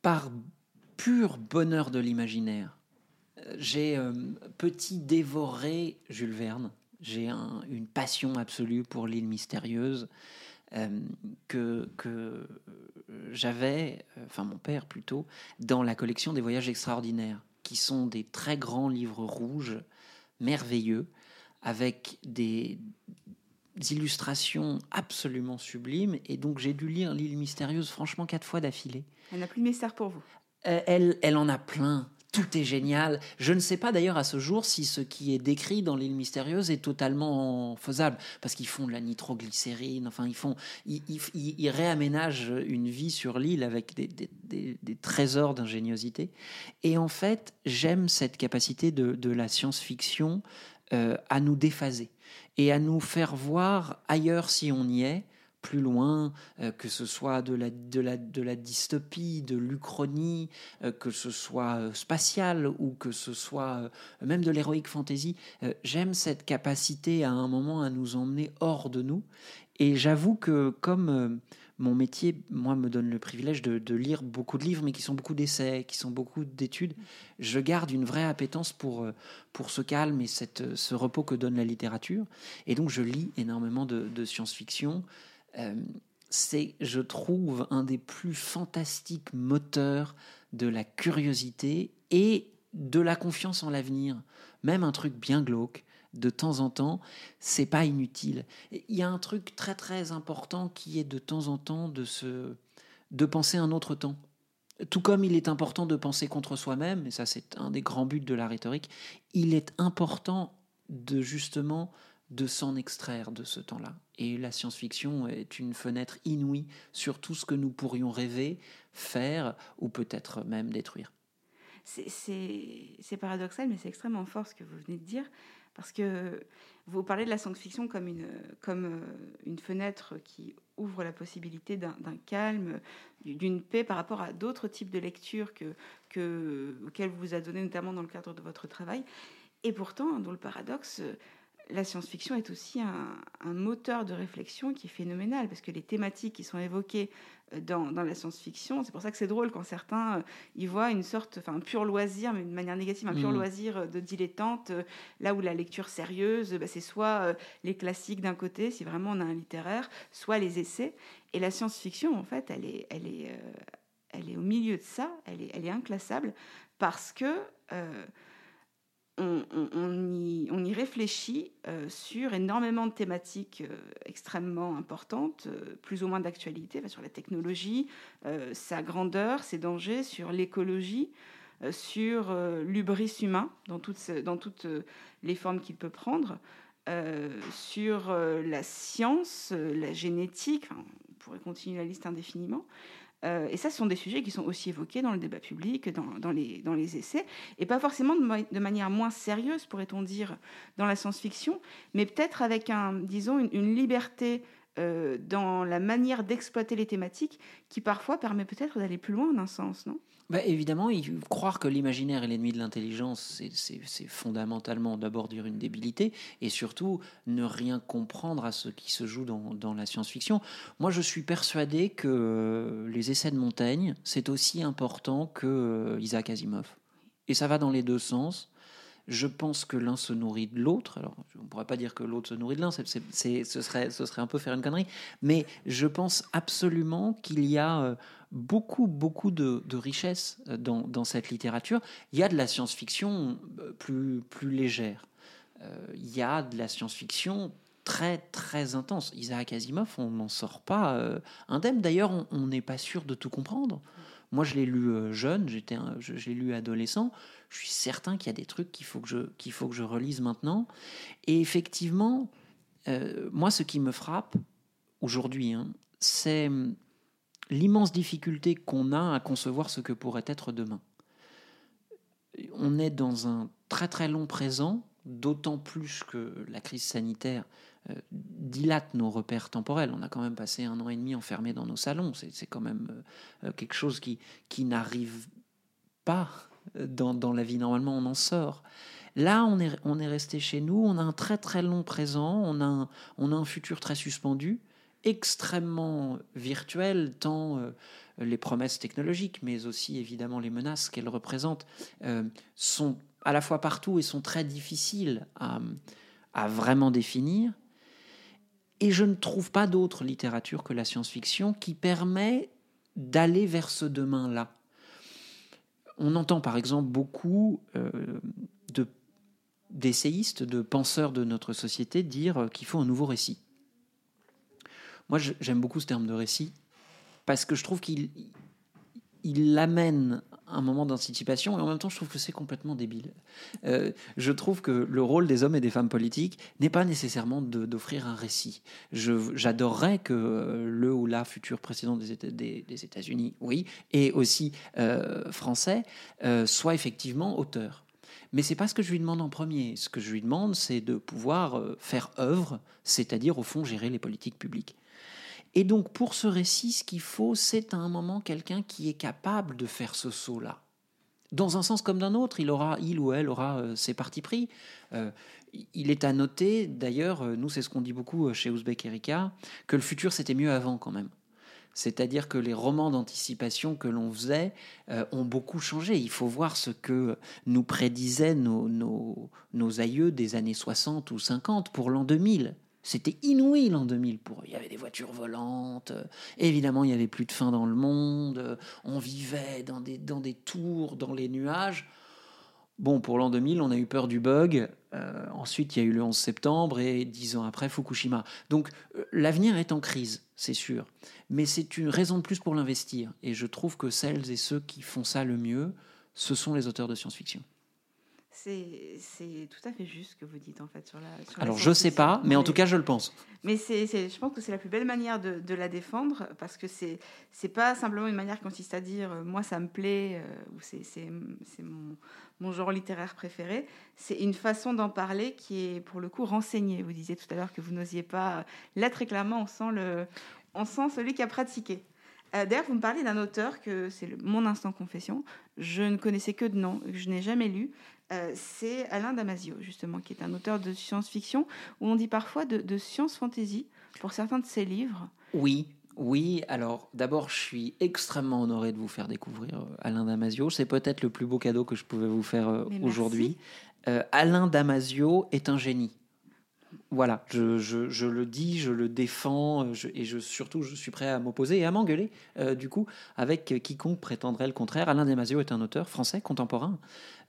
Par pur bonheur de l'imaginaire. Euh, j'ai petit dévoré Jules Verne j'ai une passion absolue pour l'île mystérieuse euh, que, que j'avais, enfin mon père plutôt, dans la collection des voyages extraordinaires, qui sont des très grands livres rouges, merveilleux, avec des, illustrations absolument sublimes. Et donc j'ai dû lire l'île mystérieuse franchement quatre fois d'affilée. Elle n'a plus de mystère pour vous? Euh, elle, elle en a plein tout est génial. Je ne sais pas d'ailleurs à ce jour si ce qui est décrit dans l'île mystérieuse est totalement faisable, parce qu'ils font de la nitroglycérine, enfin ils font, ils, réaménagent une vie sur l'île avec des, trésors d'ingéniosité. Et en fait, j'aime cette capacité de, la science-fiction euh, à nous déphaser et à nous faire voir ailleurs si on y est plus loin, euh, que ce soit de la, dystopie, de l'Uchronie, euh, que ce soit euh, spatial ou que ce soit même de l'héroïque fantasy. J'aime cette capacité à un moment à nous emmener hors de nous. Et j'avoue que comme mon métier, moi, me donne le privilège de, lire beaucoup de livres, mais qui sont beaucoup d'essais, qui sont beaucoup d'études, je garde une vraie appétence pour, pour ce calme et cette, ce repos que donne la littérature. Et donc, je lis énormément de science-fiction. Euh, c'est, je trouve, un des plus fantastiques moteurs de la curiosité et de la confiance en l'avenir. Même un truc bien glauque, de temps en temps, c'est pas inutile. Il y a un truc très très important qui est de temps en temps de se, de penser un autre temps. Tout comme il est important de penser contre soi-même, et ça c'est un des grands buts de la rhétorique, il est important de justement de s'en extraire de ce temps-là. Et la science-fiction est une fenêtre inouïe sur tout ce que nous pourrions rêver, faire ou peut-être même détruire. C'est paradoxal, mais c'est extrêmement fort ce que vous venez de dire, parce que vous parlez de la science-fiction comme une, euh, fenêtre qui ouvre la possibilité d'un calme, d'une paix par rapport à d'autres types de lectures que, que, auxquelles vous vous a donné, notamment dans le cadre de votre travail. Et pourtant, dans le paradoxe, la science-fiction est aussi un, un, moteur de réflexion qui est phénoménal, parce que les thématiques qui sont évoquées euh, dans, dans la science-fiction, c'est pour ça que c'est drôle quand certains euh, y voient une sorte, enfin un pur loisir, mais de manière négative, un pur Mhm. loisir de dilettante, euh, là où la lecture sérieuse, bah, c'est soit euh, les classiques d'un côté, si vraiment on a un littéraire, soit les essais. Et la science-fiction, en fait, elle est, elle est, euh, elle est au milieu de ça, elle est, elle est inclassable, parce que... euh, on, on- on y, réfléchit euh, sur énormément de thématiques euh, extrêmement importantes, euh, plus ou moins d'actualité, sur la technologie, sa grandeur, ses dangers, sur l'écologie, sur l'ubris humain dans toutes, les formes qu'il peut prendre, sur la science, la génétique, on pourrait continuer la liste indéfiniment. Euh, et ça, ce sont des sujets qui sont aussi évoqués dans le débat public, dans, les, essais, et pas forcément de, manière moins sérieuse, pourrait-on dire, dans la science-fiction, mais peut-être avec, un, disons, une, une liberté euh, dans la manière d'exploiter les thématiques qui parfois permet peut-être d'aller plus loin en un sens, non? Bah, évidemment, il- croire que l'imaginaire est l'ennemi de l'intelligence, c'est- fondamentalement d'abord dire une débilité et surtout ne rien comprendre à ce qui se joue dans, dans la science-fiction. Moi, je suis persuadé que euh, les essais de Montaigne, c'est aussi important que euh, Isaac Asimov. Et ça va dans les deux sens. Je pense que l'un se nourrit de l'autre. Alors, on ne pourrait pas dire que l'autre se nourrit de l'un, ce, serait, ce serait un peu faire une connerie. Mais je pense absolument qu'il y a euh, beaucoup, beaucoup de, de richesse euh, dans, cette littérature. Il y a de la science-fiction euh, plus, plus légère. Il y a de la science-fiction très, très intense. Isaac Asimov, on n'en sort pas indemne. D'ailleurs, on- n'est pas sûr de tout comprendre. Moi, je l'ai lu jeune, j'étais, l'ai lu adolescent. Je suis certain qu'il y a des trucs qu'il faut que je, qu'il faut que je relise maintenant. Et effectivement, euh, moi, ce qui me frappe aujourd'hui, hein, c'est hum, l'immense difficulté qu'on a à concevoir ce que pourrait être demain. On est dans un très très long présent, d'autant plus que la crise sanitaire euh, dilate nos repères temporels. On a quand même passé un an et demi enfermé dans nos salons. C'est c'est quand même euh, quelque chose qui, qui n'arrive pas dans, la vie. Normalement, on en sort. Là, on est, resté chez nous, on a un très très long présent, on a un, futur très suspendu, extrêmement virtuel, tant euh, les promesses technologiques, mais aussi évidemment les menaces qu'elles représentent, euh, sont à la fois partout et sont très difficiles à vraiment définir. Et je ne trouve pas d'autre littérature que la science-fiction qui permet d'aller vers ce demain-là. On entend par exemple beaucoup euh, de d'essayistes, de penseurs de notre société dire qu'il faut un nouveau récit. Moi, j'aime beaucoup ce terme de récit parce que je trouve qu'il il amène un moment d'anticipation et en même temps, je trouve que c'est complètement débile. Euh, je trouve que le rôle des hommes et des femmes politiques n'est pas nécessairement d'offrir un récit. J'adorerais que le ou la futur président des Éta- des- des États-Unis, oui, et aussi euh, français, euh, soit effectivement auteur. Mais c'est pas ce que je lui demande en premier. Ce que je lui demande, c'est de pouvoir faire œuvre, c'est-à-dire au fond gérer les politiques publiques. Et donc pour ce récit, ce qu'il faut, c'est à un moment quelqu'un qui est capable de faire ce saut-là. Dans un sens comme d'un autre, il aura, il ou elle aura euh, ses partis pris. Euh, il est à noter, d'ailleurs, euh, nous c'est ce qu'on dit beaucoup chez Ouzbek Erika, que le futur c'était mieux avant quand même. C'est-à-dire que les romans d'anticipation que l'on faisait ont beaucoup changé. Il faut voir ce que nous prédisaient nos, nos, nos aïeux des années 60 ou 50 pour l'an 2000. C'était inouï l'an 2000. Pour eux. Il y avait des voitures volantes, euh, évidemment il y avait plus de faim dans le monde, euh, on vivait dans des, tours, dans les nuages. Bon, pour l'an 2000, on a eu peur du bug. Euh, ensuite, il y a eu le 11 septembre et dix ans après, Fukushima. Donc, l'avenir est en crise, c'est sûr. Mais c'est une raison de plus pour l'investir. Et je trouve que celles et ceux qui font ça le mieux, ce sont les auteurs de science-fiction. C'est tout à fait juste ce que vous dites en fait sur la. sur la Alors, je sais pas, mais en tout cas, je le pense. Mais c'est, je pense que c'est la plus belle manière de, de la défendre parce que c'est, c'est pas simplement une manière qui consiste à dire euh, moi ça me plaît euh, ou c'est, mon, mon genre littéraire préféré. C'est une façon d'en parler qui est pour le coup renseignée. Vous disiez tout à l'heure que vous n'osiez pas. Là, très clairement, on sent, le, on sent celui qui a pratiqué. Euh, D'ailleurs, vous me parlez d'un auteur que c'est mon instant confession. Je ne connaissais que de nom, que je n'ai jamais lu. Euh, c'est Alain Damasio, justement, qui est un auteur de science-fiction, où on dit parfois de, de science-fantasy pour certains de ses livres. Oui, oui, alors d'abord, je suis extrêmement honoré de vous faire découvrir euh, Alain Damasio. C'est peut-être le plus beau cadeau que je pouvais vous faire euh, aujourd'hui. Euh, Alain Damasio est un génie. Voilà, je, le dis, je le défends, euh, et surtout, je suis prêt à m'opposer et à m'engueuler, euh, du coup, avec quiconque prétendrait le contraire. Alain Damasio est un auteur français contemporain,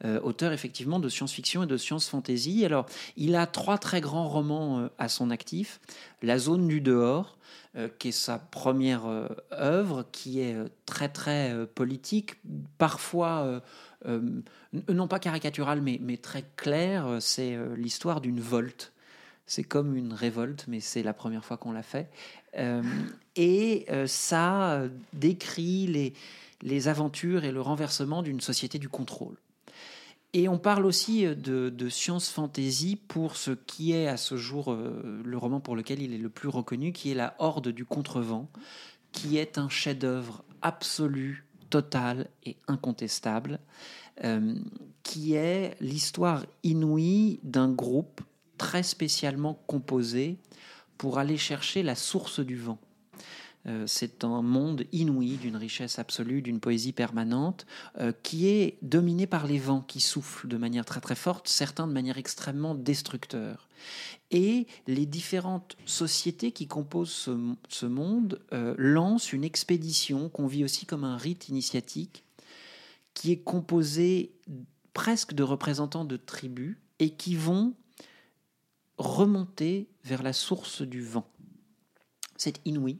euh, auteur effectivement de science-fiction et de science-fantasy. Alors, il a trois très grands romans à son actif. La zone du dehors, qui est sa première œuvre, qui est très très politique, parfois non pas caricaturale, mais, très claire. C'est l'histoire d'une volte. C'est comme une révolte, mais c'est la première fois qu'on l'a fait. Euh, et euh, ça euh, décrit les, les aventures et le renversement d'une société du contrôle. Et on parle aussi de, de science fantasy pour ce qui est à ce jour le roman pour lequel il est le plus reconnu, qui est La Horde du Contrevent, qui est un chef-d'œuvre absolu, total et incontestable, qui est l'histoire inouïe d'un groupe très spécialement composé pour aller chercher la source du vent. Euh, c'est un monde inouï, d'une richesse absolue, d'une poésie permanente, euh, qui est dominé par les vents qui soufflent de manière très très forte, certains de manière extrêmement destructeur. Et les différentes sociétés qui composent ce, monde euh, lancent une expédition qu'on vit aussi comme un rite initiatique, qui est composé presque de représentants de tribus et qui vont remonter vers la source du vent. C'est inouï,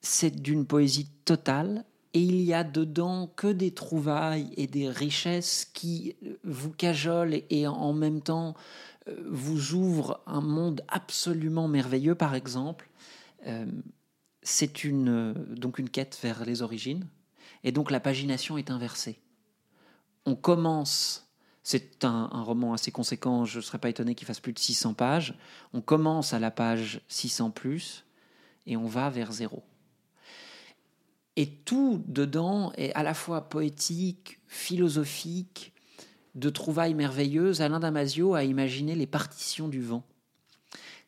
c'est d'une poésie totale et il y a dedans que des trouvailles et des richesses qui vous cajolent et, en même temps euh, vous ouvrent un monde absolument merveilleux. Par exemple, euh, c'est une, euh, donc une quête vers les origines et donc la pagination est inversée. On commence, c'est un, roman assez conséquent, je ne serais pas étonné qu'il fasse plus de 600 pages, on commence à la page 600 plus et on va vers zéro. Et tout dedans est à la fois poétique, philosophique, de trouvailles merveilleuses. Alain Damasio a imaginé les partitions du vent.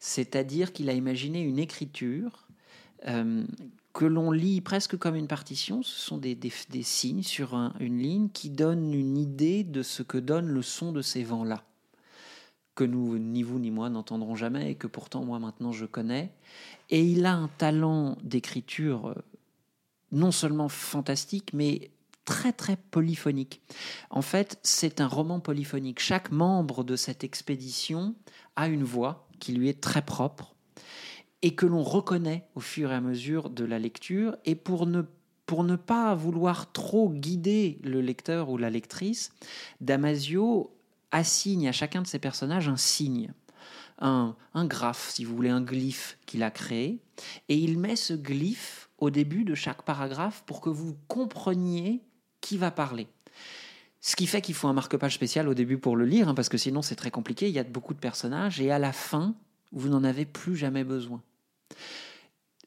C'est-à-dire qu'il a imaginé une écriture euh, que l'on lit presque comme une partition. Ce sont des, des- signes sur un- une ligne qui donnent une idée de ce que donne le son de ces vents-là, que nous, ni vous ni moi, n'entendrons jamais et que pourtant moi maintenant je connais. Et il a un talent d'écriture euh, non seulement fantastique, mais très très polyphonique. En fait, c'est un roman polyphonique. Chaque membre de cette expédition a une voix qui lui est très propre et que l'on reconnaît au fur et à mesure de la lecture. Et pour ne, pour ne pas vouloir trop guider le lecteur ou la lectrice, Damasio assigne à chacun de ses personnages un signe, un, un graphe, si vous voulez, un glyphe qu'il a créé. Et il met ce glyphe au début de chaque paragraphe pour que vous compreniez qui va parler. Ce qui fait qu'il faut un marque-page spécial au début pour le lire, hein, parce que sinon c'est très compliqué, il y a beaucoup de personnages, et à la fin, vous n'en avez plus jamais besoin.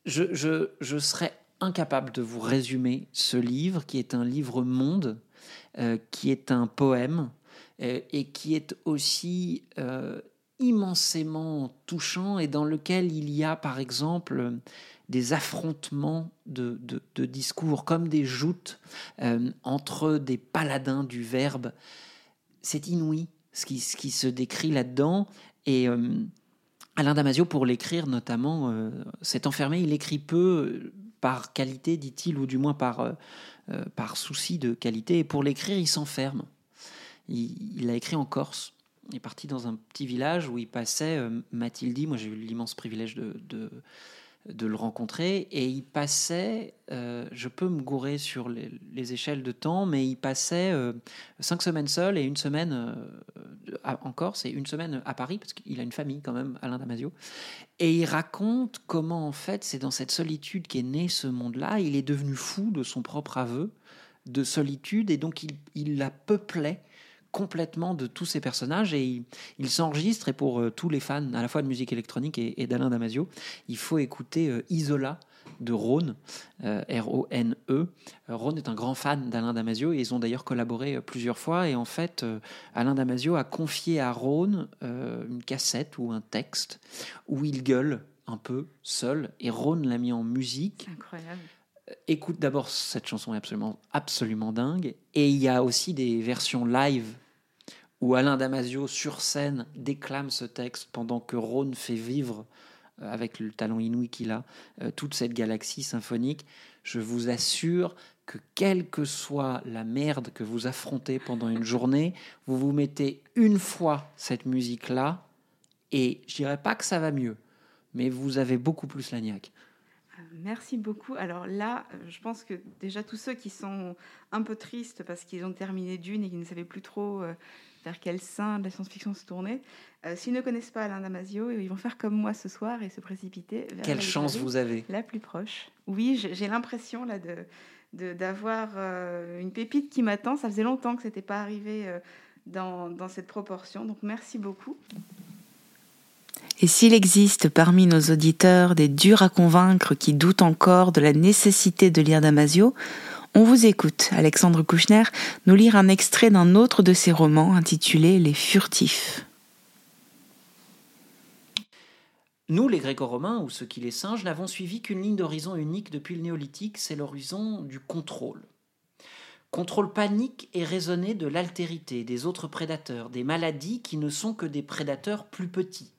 Je, serais incapable de vous résumer ce livre, qui est un livre monde, euh, qui est un poème, euh, et qui est aussi euh, immensément touchant, et dans lequel il y a par exemple des affrontements de, discours, comme des joutes entre des paladins du verbe. C'est inouï ce qui, ce qui se décrit là-dedans. Et Alain Damasio, pour l'écrire notamment, euh, s'est enfermé. Il écrit peu euh, par qualité, dit-il, ou du moins par, euh, euh, par souci de qualité. Et pour l'écrire, il s'enferme. Il, a écrit en Corse. Il est parti dans un petit village où il passait, euh, m'a-t-il dit, moi j'ai eu l'immense privilège de, de, le rencontrer, et il passait, euh, je peux me gourer sur les, les échelles de temps, mais il passait euh, cinq semaines seul et une semaine euh, en Corse et une semaine à Paris, parce qu'il a une famille quand même, Alain Damasio. Et il raconte comment en fait c'est dans cette solitude qu'est né ce monde-là, il est devenu fou de son propre aveu de solitude, et donc il, la peuplait complètement de tous ces personnages et il, s'enregistre et pour euh, tous les fans à la fois de musique électronique et, et d'Alain Damasio il faut écouter euh, Isola de Rhône, euh, R-O-N-E. Rhône est un grand fan d'Alain Damasio et ils ont d'ailleurs collaboré plusieurs fois. Et en fait, Alain Damasio a confié à Rhône une cassette ou un texte où il gueule un peu seul et Rhône l'a mis en musique. Incroyable écoute d'abord cette chanson est absolument, absolument dingue. Et il y a aussi des versions live où Alain Damasio sur scène déclame ce texte pendant que Rhône fait vivre euh, avec le talent inouï qu'il a euh, toute cette galaxie symphonique. Je vous assure que quelle que soit la merde que vous affrontez pendant une journée, vous vous mettez une fois cette musique-là et je dirais pas que ça va mieux, mais vous avez beaucoup plus la niaque. Merci beaucoup. Alors là, euh, je pense que déjà tous ceux qui sont un peu tristes parce qu'ils ont terminé Dune et qui ne savaient plus trop euh, vers quel sein de la science-fiction se tourner, euh, s'ils ne connaissent pas Alain Damasio, ils vont faire comme moi ce soir et se précipiter vers Quelle chance vous avez La plus proche. Oui, j'ai l'impression là de d'avoir une pépite qui m'attend. Ça faisait longtemps que ce n'était pas arrivé dans, dans cette proportion. Donc merci beaucoup. Et s'il existe parmi nos auditeurs des durs à convaincre qui doutent encore de la nécessité de lire Damasio, on vous écoute, Alexandre Kouchner, nous lire un extrait d'un autre de ses romans intitulé Les Furtifs. Nous, les Gréco-Romains, ou ceux qui les singes, n'avons suivi qu'une ligne d'horizon unique depuis le néolithique, c'est l'horizon du contrôle. Contrôle panique et raisonné de l'altérité des autres prédateurs, des maladies qui ne sont que des prédateurs plus petits.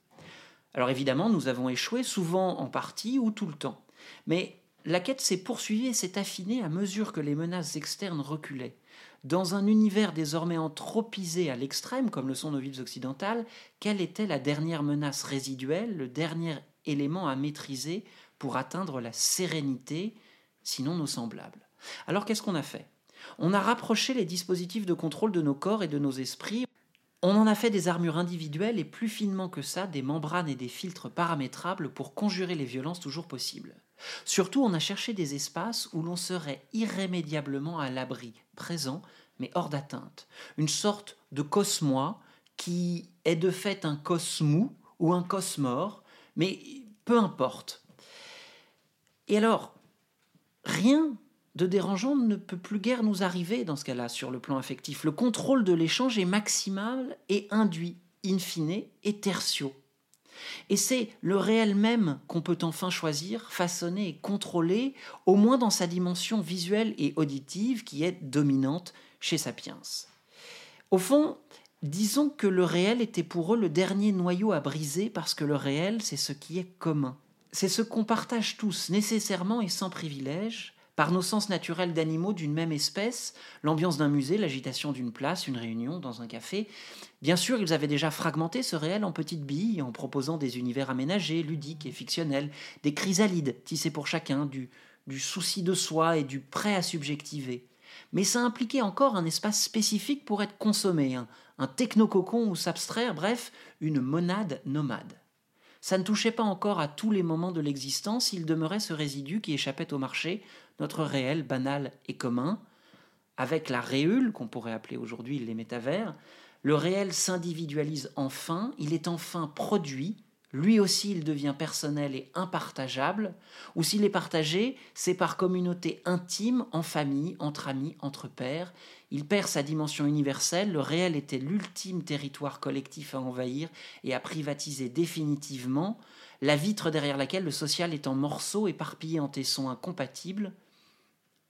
Alors évidemment, nous avons échoué, souvent en partie ou tout le temps. Mais la quête s'est poursuivie et s'est affinée à mesure que les menaces externes reculaient. Dans un univers désormais anthropisé à l'extrême, comme le sont nos villes occidentales, quelle était la dernière menace résiduelle, le dernier élément à maîtriser pour atteindre la sérénité, sinon nos semblables? Alors qu'est-ce qu'on a fait? On a rapproché les dispositifs de contrôle de nos corps et de nos esprits on en a fait des armures individuelles et plus finement que ça, des membranes et des filtres paramétrables pour conjurer les violences toujours possibles. Surtout, on a cherché des espaces où l'on serait irrémédiablement à l'abri, présent, mais hors d'atteinte. Une sorte de cosmoi qui est de fait un cosmou ou un cosmore, mais peu importe. Et alors, rien de dérangeant ne peut plus guère nous arriver dans ce cas-là sur le plan affectif. Le contrôle de l'échange est maximal et induit, in fine, et tertio. Et c'est le réel même qu'on peut enfin choisir, façonner et contrôler, au moins dans sa dimension visuelle et auditive qui est dominante chez Sapiens. Au fond, disons que le réel était pour eux le dernier noyau à briser parce que le réel, c'est ce qui est commun. C'est ce qu'on partage tous nécessairement et sans privilège, par nos sens naturels d'animaux d'une même espèce, l'ambiance d'un musée, l'agitation d'une place, une réunion dans un café. Bien sûr, ils avaient déjà fragmenté ce réel en petites billes en proposant des univers aménagés, ludiques et fictionnels, des chrysalides tissés pour chacun, du, souci de soi et du prêt à subjectiver. Mais ça impliquait encore un espace spécifique pour être consommé, un, un technococon ou s'abstraire, bref, une monade nomade. Ça ne touchait pas encore à tous les moments de l'existence, il demeurait ce résidu qui échappait au marché, notre réel banal et commun, avec la réule qu'on pourrait appeler aujourd'hui les métavers, le réel s'individualise enfin, il est enfin produit, lui aussi il devient personnel et impartageable, ou s'il est partagé, c'est par communauté intime, en famille, entre amis, entre pairs, il perd sa dimension universelle, le réel était l'ultime territoire collectif à envahir et à privatiser définitivement, la vitre derrière laquelle le social est en morceaux éparpillés en tessons incompatibles,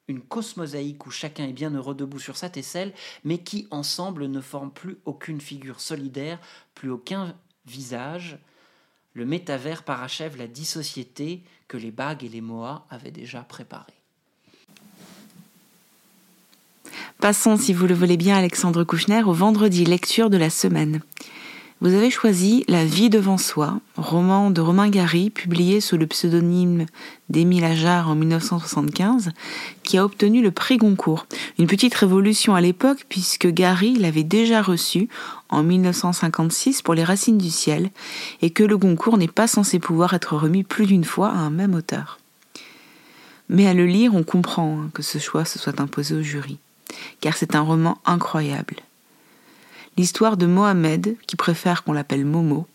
une cosmosaïque où chacun est bien heureux debout sur sa tesselle, mais qui ensemble ne forment plus aucune figure solidaire, plus aucun visage. Le métavers parachève la dissociété que les bagues et les moas avaient déjà préparée. Passons, si vous le voulez bien, Alexandre Kouchner, au vendredi lecture de la semaine. Vous avez choisi La vie devant soi, roman de Romain Gary, publié sous le pseudonyme d'Émile Ajar en 1975, qui a obtenu le prix Goncourt. Une petite révolution à l'époque, puisque Gary l'avait déjà reçu en 1956 pour Les Racines du ciel, et que le Goncourt n'est pas censé pouvoir être remis plus d'une fois à un même auteur. Mais à le lire, on comprend hein, que ce choix se soit imposé au jury, car c'est un roman incroyable l'histoire de Mohamed, qui préfère qu'on l'appelle Momo.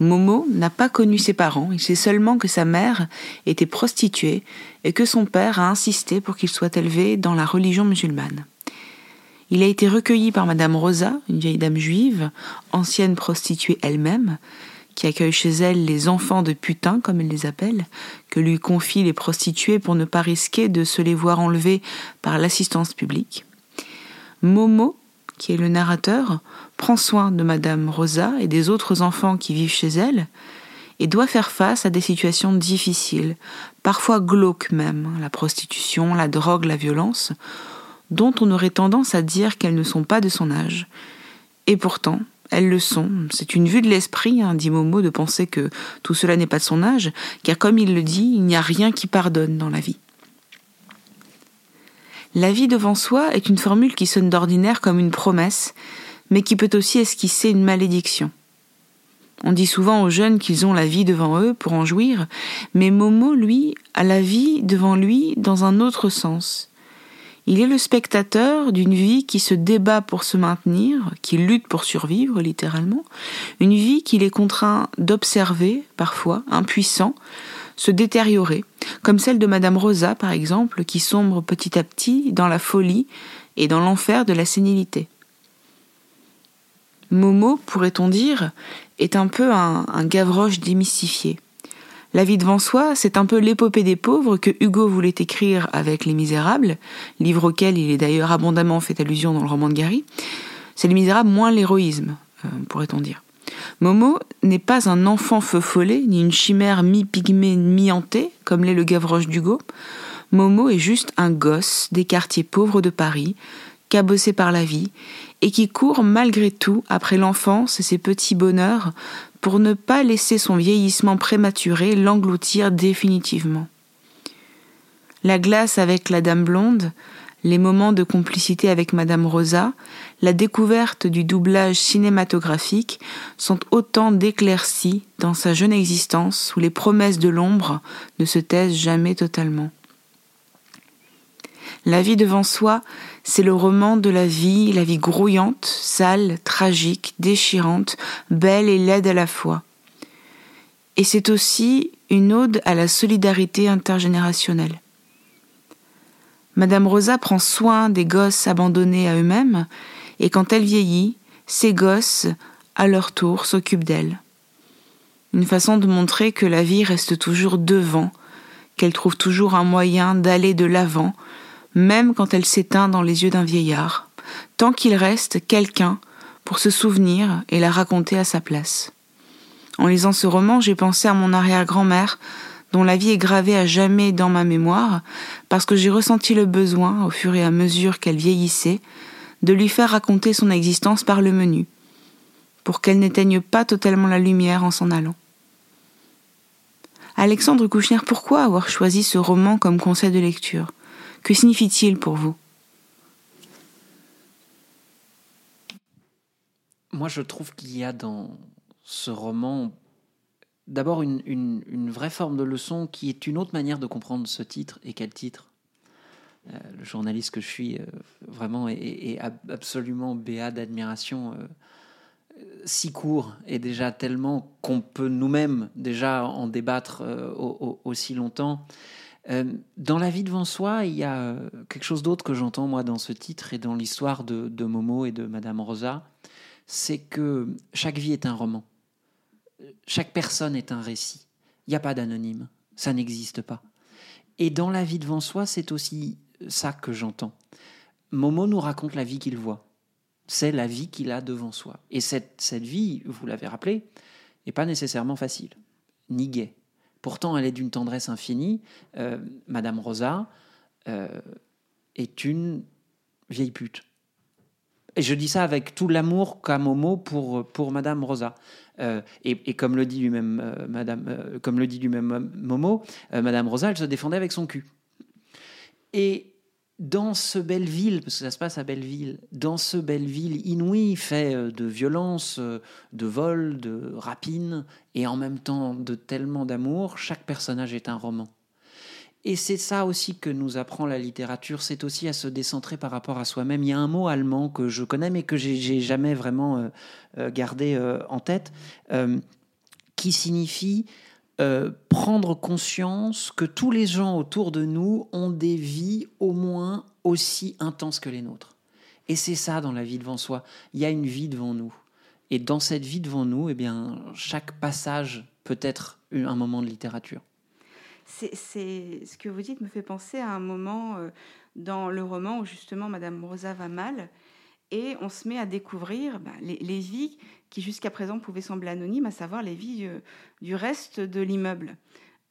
Momo n'a pas connu ses parents, il sait seulement que sa mère était prostituée et que son père a insisté pour qu'il soit élevé dans la religion musulmane. Il a été recueilli par Madame Rosa, une vieille dame juive, ancienne prostituée elle-même, qui accueille chez elle les enfants de putain, comme elle les appelle, que lui confient les prostituées pour ne pas risquer de se les voir enlever par l'assistance publique. Momo, qui est le narrateur, prend soin de Madame Rosa et des autres enfants qui vivent chez elle, et doit faire face à des situations difficiles, parfois glauques même, la prostitution, la drogue, la violence, dont on aurait tendance à dire qu'elles ne sont pas de son âge. Et pourtant, elles le sont. C'est une vue de l'esprit, hein, dit Momo, de penser que tout cela n'est pas de son âge, car comme il le dit, il n'y a rien qui pardonne dans la vie. La vie devant soi est une formule qui sonne d'ordinaire comme une promesse, mais qui peut aussi esquisser une malédiction. On dit souvent aux jeunes qu'ils ont la vie devant eux pour en jouir, mais Momo, lui, a la vie devant lui dans un autre sens. Il est le spectateur d'une vie qui se débat pour se maintenir, qui lutte pour survivre littéralement, une vie qu'il est contraint d'observer, parfois, impuissant, se détériorer, comme celle de Madame Rosa, par exemple, qui sombre petit à petit dans la folie et dans l'enfer de la sénilité. Momo, pourrait-on dire, est un peu un, Gavroche démystifié. La vie devant soi, c'est un peu l'épopée des pauvres que Hugo voulait écrire avec Les Misérables, livre auquel il est d'ailleurs abondamment fait allusion dans le roman de Gary. C'est Les Misérables moins l'héroïsme, euh, pourrait-on dire. Momo n'est pas un enfant feu follet, ni une chimère mi-pygmée, mi-hantée, comme l'est le Gavroche d'Hugo. Momo est juste un gosse des quartiers pauvres de Paris, cabossé par la vie, et qui court malgré tout après l'enfance et ses petits bonheurs pour ne pas laisser son vieillissement prématuré l'engloutir définitivement. La glace avec la dame blonde, les moments de complicité avec Madame Rosa, la découverte du doublage cinématographique sont autant d'éclaircies dans sa jeune existence où les promesses de l'ombre ne se taisent jamais totalement. La vie devant soi, c'est le roman de la vie, la vie grouillante, sale, tragique, déchirante, belle et laide à la fois. Et c'est aussi une ode à la solidarité intergénérationnelle. Madame Rosa prend soin des gosses abandonnés à eux-mêmes, et quand elle vieillit, ces gosses, à leur tour, s'occupent d'elle. Une façon de montrer que la vie reste toujours devant, qu'elle trouve toujours un moyen d'aller de l'avant, même quand elle s'éteint dans les yeux d'un vieillard, tant qu'il reste quelqu'un pour se souvenir et la raconter à sa place. En lisant ce roman, j'ai pensé à mon arrière-grand-mère, dont la vie est gravée à jamais dans ma mémoire, parce que j'ai ressenti le besoin, au fur et à mesure qu'elle vieillissait, de lui faire raconter son existence par le menu, pour qu'elle n'éteigne pas totalement la lumière en s'en allant. Alexandre Kouchner, pourquoi avoir choisi ce roman comme conseil de lecture? Que signifie-t-il pour vous? Moi, je trouve qu'il y a dans ce roman d'abord une, vraie forme de leçon qui est une autre manière de comprendre ce titre. Et quel titre Le journaliste que je suis euh, vraiment est, absolument béat d'admiration. Euh, si court et déjà tellement qu'on peut nous-mêmes déjà en débattre aussi longtemps. Euh, dans la vie devant soi, il y a euh, quelque chose d'autre que j'entends moi dans ce titre et dans l'histoire de, Momo et de Madame Rosa, c'est que chaque vie est un roman. Chaque personne est un récit. Il n'y a pas d'anonyme. Ça n'existe pas. Et dans la vie devant soi, c'est aussi ça que j'entends. Momo nous raconte la vie qu'il voit. C'est la vie qu'il a devant soi. Et cette, cette vie, vous l'avez rappelé, n'est pas nécessairement facile, ni gaie. Pourtant, elle est d'une tendresse infinie. Euh, Madame Rosa euh, est une vieille pute. Et je dis ça avec tout l'amour qu'a Momo pour, pour Madame Rosa. Euh, et, comme le dit lui-même Madame, comme le dit lui-même Momo, Madame Rosa, elle se défendait avec son cul. Et dans ce Belleville, parce que ça se passe à Belleville, dans ce Belleville inouï, fait euh, de violence, euh, de vol, de rapine, et en même temps de tellement d'amour, chaque personnage est un roman. Et c'est ça aussi que nous apprend la littérature, c'est aussi à se décentrer par rapport à soi-même. Il y a un mot allemand que je connais mais que j'ai jamais vraiment euh, gardé en tête, qui signifie euh, prendre conscience que tous les gens autour de nous ont des vies au moins aussi intenses que les nôtres. Et c'est ça dans la vie devant soi. Il y a une vie devant nous. Et dans cette vie devant nous, eh bien, chaque passage peut être un moment de littérature. C'est, ce que vous dites me fait penser à un moment euh, dans le roman où justement Madame Rosa va mal et on se met à découvrir bah, les, vies qui jusqu'à présent pouvaient sembler anonymes, à savoir les vies euh, du reste de l'immeuble.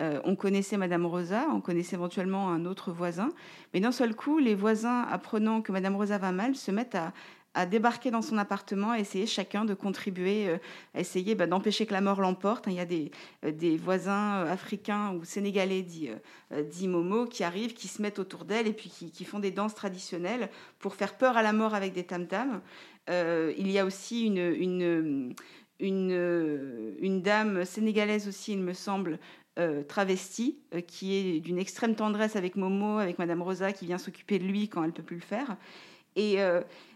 Euh, on connaissait Madame Rosa, on connaissait éventuellement un autre voisin, mais d'un seul coup, les voisins, apprenant que Madame Rosa va mal, se mettent à, débarquer dans son appartement, à essayer chacun de contribuer, euh, à essayer bah, d'empêcher que la mort l'emporte. Il y a des, euh, voisins euh, africains ou sénégalais, dit, dit Momo, qui arrivent, qui se mettent autour d'elle et puis qui, font des danses traditionnelles pour faire peur à la mort avec des tam-tams. Il y a aussi une, dame sénégalaise aussi, il me semble, travestie, qui est d'une extrême tendresse avec Momo, avec Madame Rosa, qui vient s'occuper de lui quand elle peut plus le faire. Et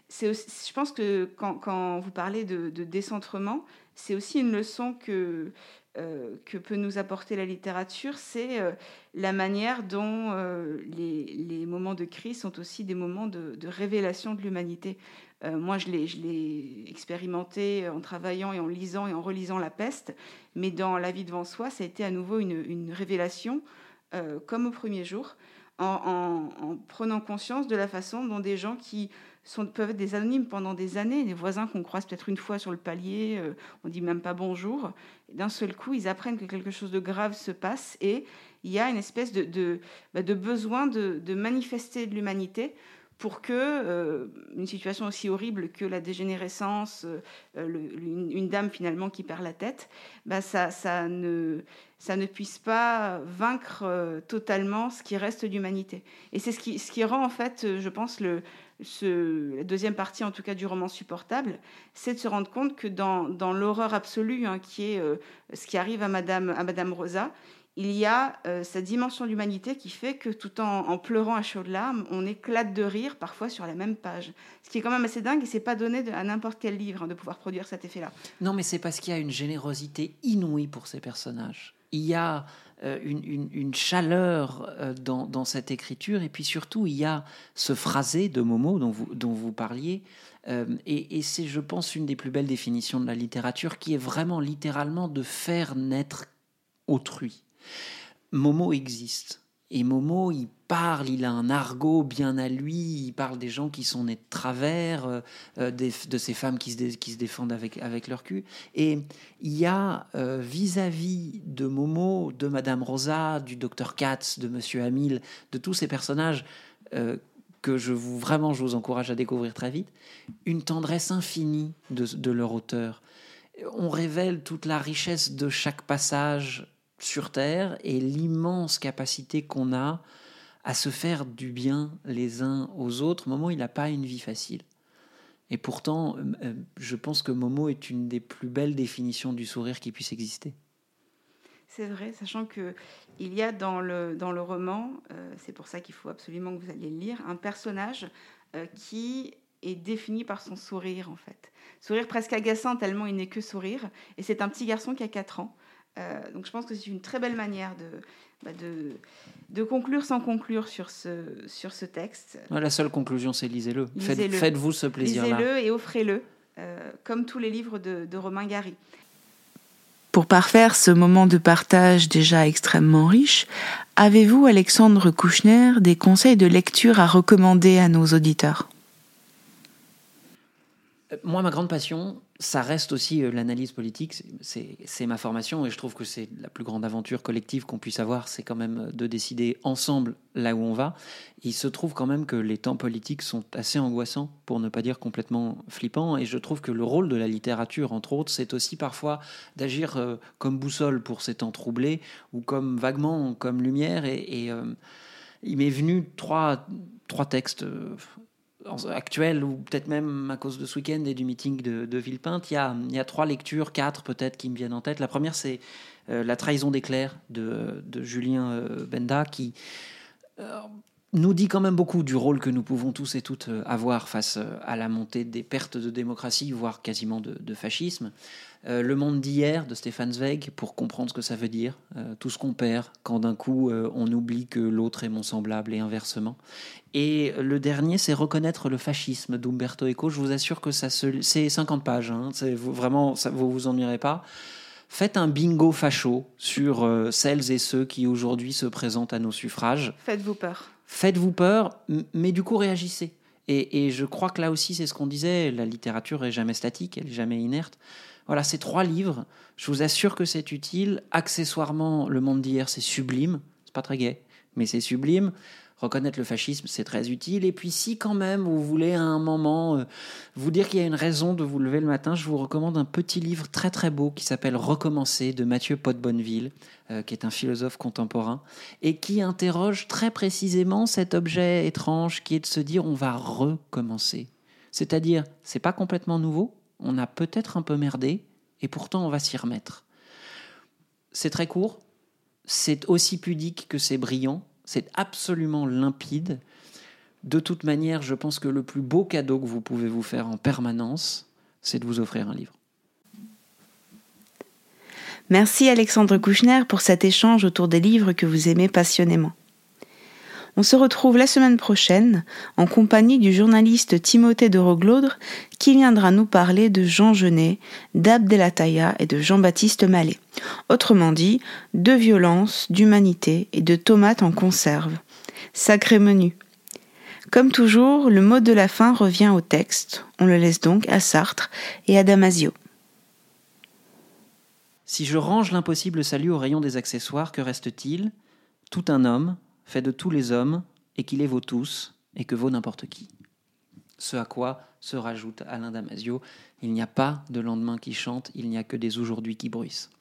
je pense que quand, vous parlez de, décentrement, c'est aussi une leçon que, euh, peut nous apporter la littérature, c'est euh, la manière dont euh, les, moments de crise sont aussi des moments de, révélation de l'humanité. Moi, je l'ai expérimenté en travaillant et en lisant et en relisant La peste, mais dans La vie devant soi, ça a été à nouveau une, révélation, comme au premier jour, en, en, prenant conscience de la façon dont des gens qui peuvent être des anonymes pendant des années, des voisins qu'on croise peut-être une fois sur le palier, euh, on dit même pas bonjour. D'un seul coup, ils apprennent que quelque chose de grave se passe et il y a une espèce de, de, bah, besoin de, manifester de l'humanité pour que euh, une situation aussi horrible que la dégénérescence, euh, une, dame finalement qui perd la tête, bah ça, ne, puisse pas vaincre totalement ce qui reste d'humanité. Et c'est ce qui, rend en fait, je pense, la deuxième partie, en tout cas du roman supportable, c'est de se rendre compte que dans, l'horreur absolue, hein, qui est euh, ce qui arrive à Madame, à Madame Rosa, il y a euh, cette dimension d'humanité qui fait que tout en, pleurant à chaudes larmes, on éclate de rire parfois sur la même page. Ce qui est quand même assez dingue et c'est pas donné à n'importe quel livre hein, de pouvoir produire cet effet-là. Non, mais c'est parce qu'il y a une générosité inouïe pour ces personnages. Il y a euh, une, chaleur euh, dans, cette écriture. Et puis surtout, il y a ce phrasé de Momo dont vous, dont vous parliez. Et, c'est, je pense, une des plus belles définitions de la littérature, qui est vraiment littéralement de faire naître autrui. Momo existe. Et Momo, il parle, il a un argot bien à lui, il parle des gens qui sont nés de travers, euh, euh, de ces femmes qui se, défendent avec, leur cul. Et il y a euh, vis-à-vis de Momo, de Madame Rosa, du docteur Katz, de Monsieur Hamil, de tous ces personnages que je vous vraiment je vous encourage à découvrir très vite, une tendresse infinie de leur auteur. On révèle toute la richesse de chaque passage sur Terre et l'immense capacité qu'on a à se faire du bien les uns aux autres. Momo, il n'a pas une vie facile. Et pourtant, euh, euh, je pense que Momo est une des plus belles définitions du sourire qui puisse exister. C'est vrai, sachant que il y a dans le, dans le roman, euh, c'est pour ça qu'il faut absolument que vous alliez le lire, un personnage qui est défini par son sourire en fait. Sourire presque agaçant tellement il n'est que sourire. Et c'est un petit garçon qui a 4 ans. Euh, donc je pense que c'est une très belle manière de, bah, de, de, conclure sans conclure sur ce, sur ce texte. La seule conclusion, c'est lisez-le. Faites, vous ce plaisir-là. Lisez-le et offrez-le, euh, comme tous les livres de, de Romain Gary. Pour parfaire ce moment de partage déjà extrêmement riche, avez-vous, Alexandre Kouchner, des conseils de lecture à recommander à nos auditeurs? Moi, ma grande passion, ça reste aussi euh, l'analyse politique, c'est ma formation et je trouve que c'est la plus grande aventure collective qu'on puisse avoir, c'est quand même euh, de décider ensemble là où on va. Il se trouve quand même que les temps politiques sont assez angoissants, pour ne pas dire complètement flippants, et je trouve que le rôle de la littérature, entre autres, c'est aussi parfois d'agir euh, comme boussole pour ces temps troublés, ou comme vaguement comme lumière, et, il m'est venu trois, trois textes actuelle, ou peut-être même à cause de ce week-end et du meeting de, Villepinte, il y, a, trois lectures, quatre peut-être, qui me viennent en tête. La première, c'est euh, La trahison d'éclair de, de Julien euh, Benda, qui, euh, nous dit quand même beaucoup du rôle que nous pouvons tous et toutes euh, avoir face euh, à la montée des pertes de démocratie, voire quasiment de, fascisme. Euh, le monde d'hier de Stéphane Zweig, pour comprendre ce que ça veut dire, tout ce qu'on perd quand d'un coup on oublie que l'autre est mon semblable et inversement. Et le dernier, c'est reconnaître le fascisme d'Umberto Eco. Je vous assure que ça c'est 50 pages, hein. vraiment, ça, vous vous ennuierez pas. Faites un bingo facho sur celles et ceux qui aujourd'hui se présentent à nos suffrages. Faites-vous peur faites-vous peur, mais du coup réagissez. Et, je crois que là aussi, c'est ce qu'on disait, la littérature est jamais statique, elle est jamais inerte. Voilà, ces trois livres, je vous assure que c'est utile. Accessoirement, Le Monde d'hier, c'est sublime. C'est pas très gai, mais c'est sublime reconnaître le fascisme, c'est très utile. Et puis si quand même vous voulez à un moment euh, vous dire qu'il y a une raison de vous lever le matin, je vous recommande un petit livre très très beau qui s'appelle Recommencer de Mathieu Pot-Bonneville, euh, qui est un philosophe contemporain, et qui interroge très précisément cet objet étrange qui est de se dire on va recommencer. C'est-à-dire, c'est pas complètement nouveau, on a peut-être un peu merdé, et pourtant on va s'y remettre. C'est très court, c'est aussi pudique que c'est brillant, c'est absolument limpide. De toute manière, je pense que le plus beau cadeau que vous pouvez vous faire en permanence, c'est de vous offrir un livre. Merci Alexandre Kouchner pour cet échange autour des livres que vous aimez passionnément. On se retrouve la semaine prochaine en compagnie du journaliste Timothée de Roglaudre qui viendra nous parler de Jean Genet, d'Abdelataya et de Jean-Baptiste Mallet. Autrement dit, de violence, d'humanité et de tomates en conserve. Sacré menu. Comme toujours, le mot de la fin revient au texte. On le laisse donc à Sartre et à Damasio. Si je range l'impossible salut au rayon des accessoires, que reste-t-il? Tout un homme, fait de tous les hommes, et qui les vaut tous, et que vaut n'importe qui. Ce à quoi se rajoute Alain Damasio, il n'y a pas de lendemain qui chante, il n'y a que des aujourd'hui qui bruissent.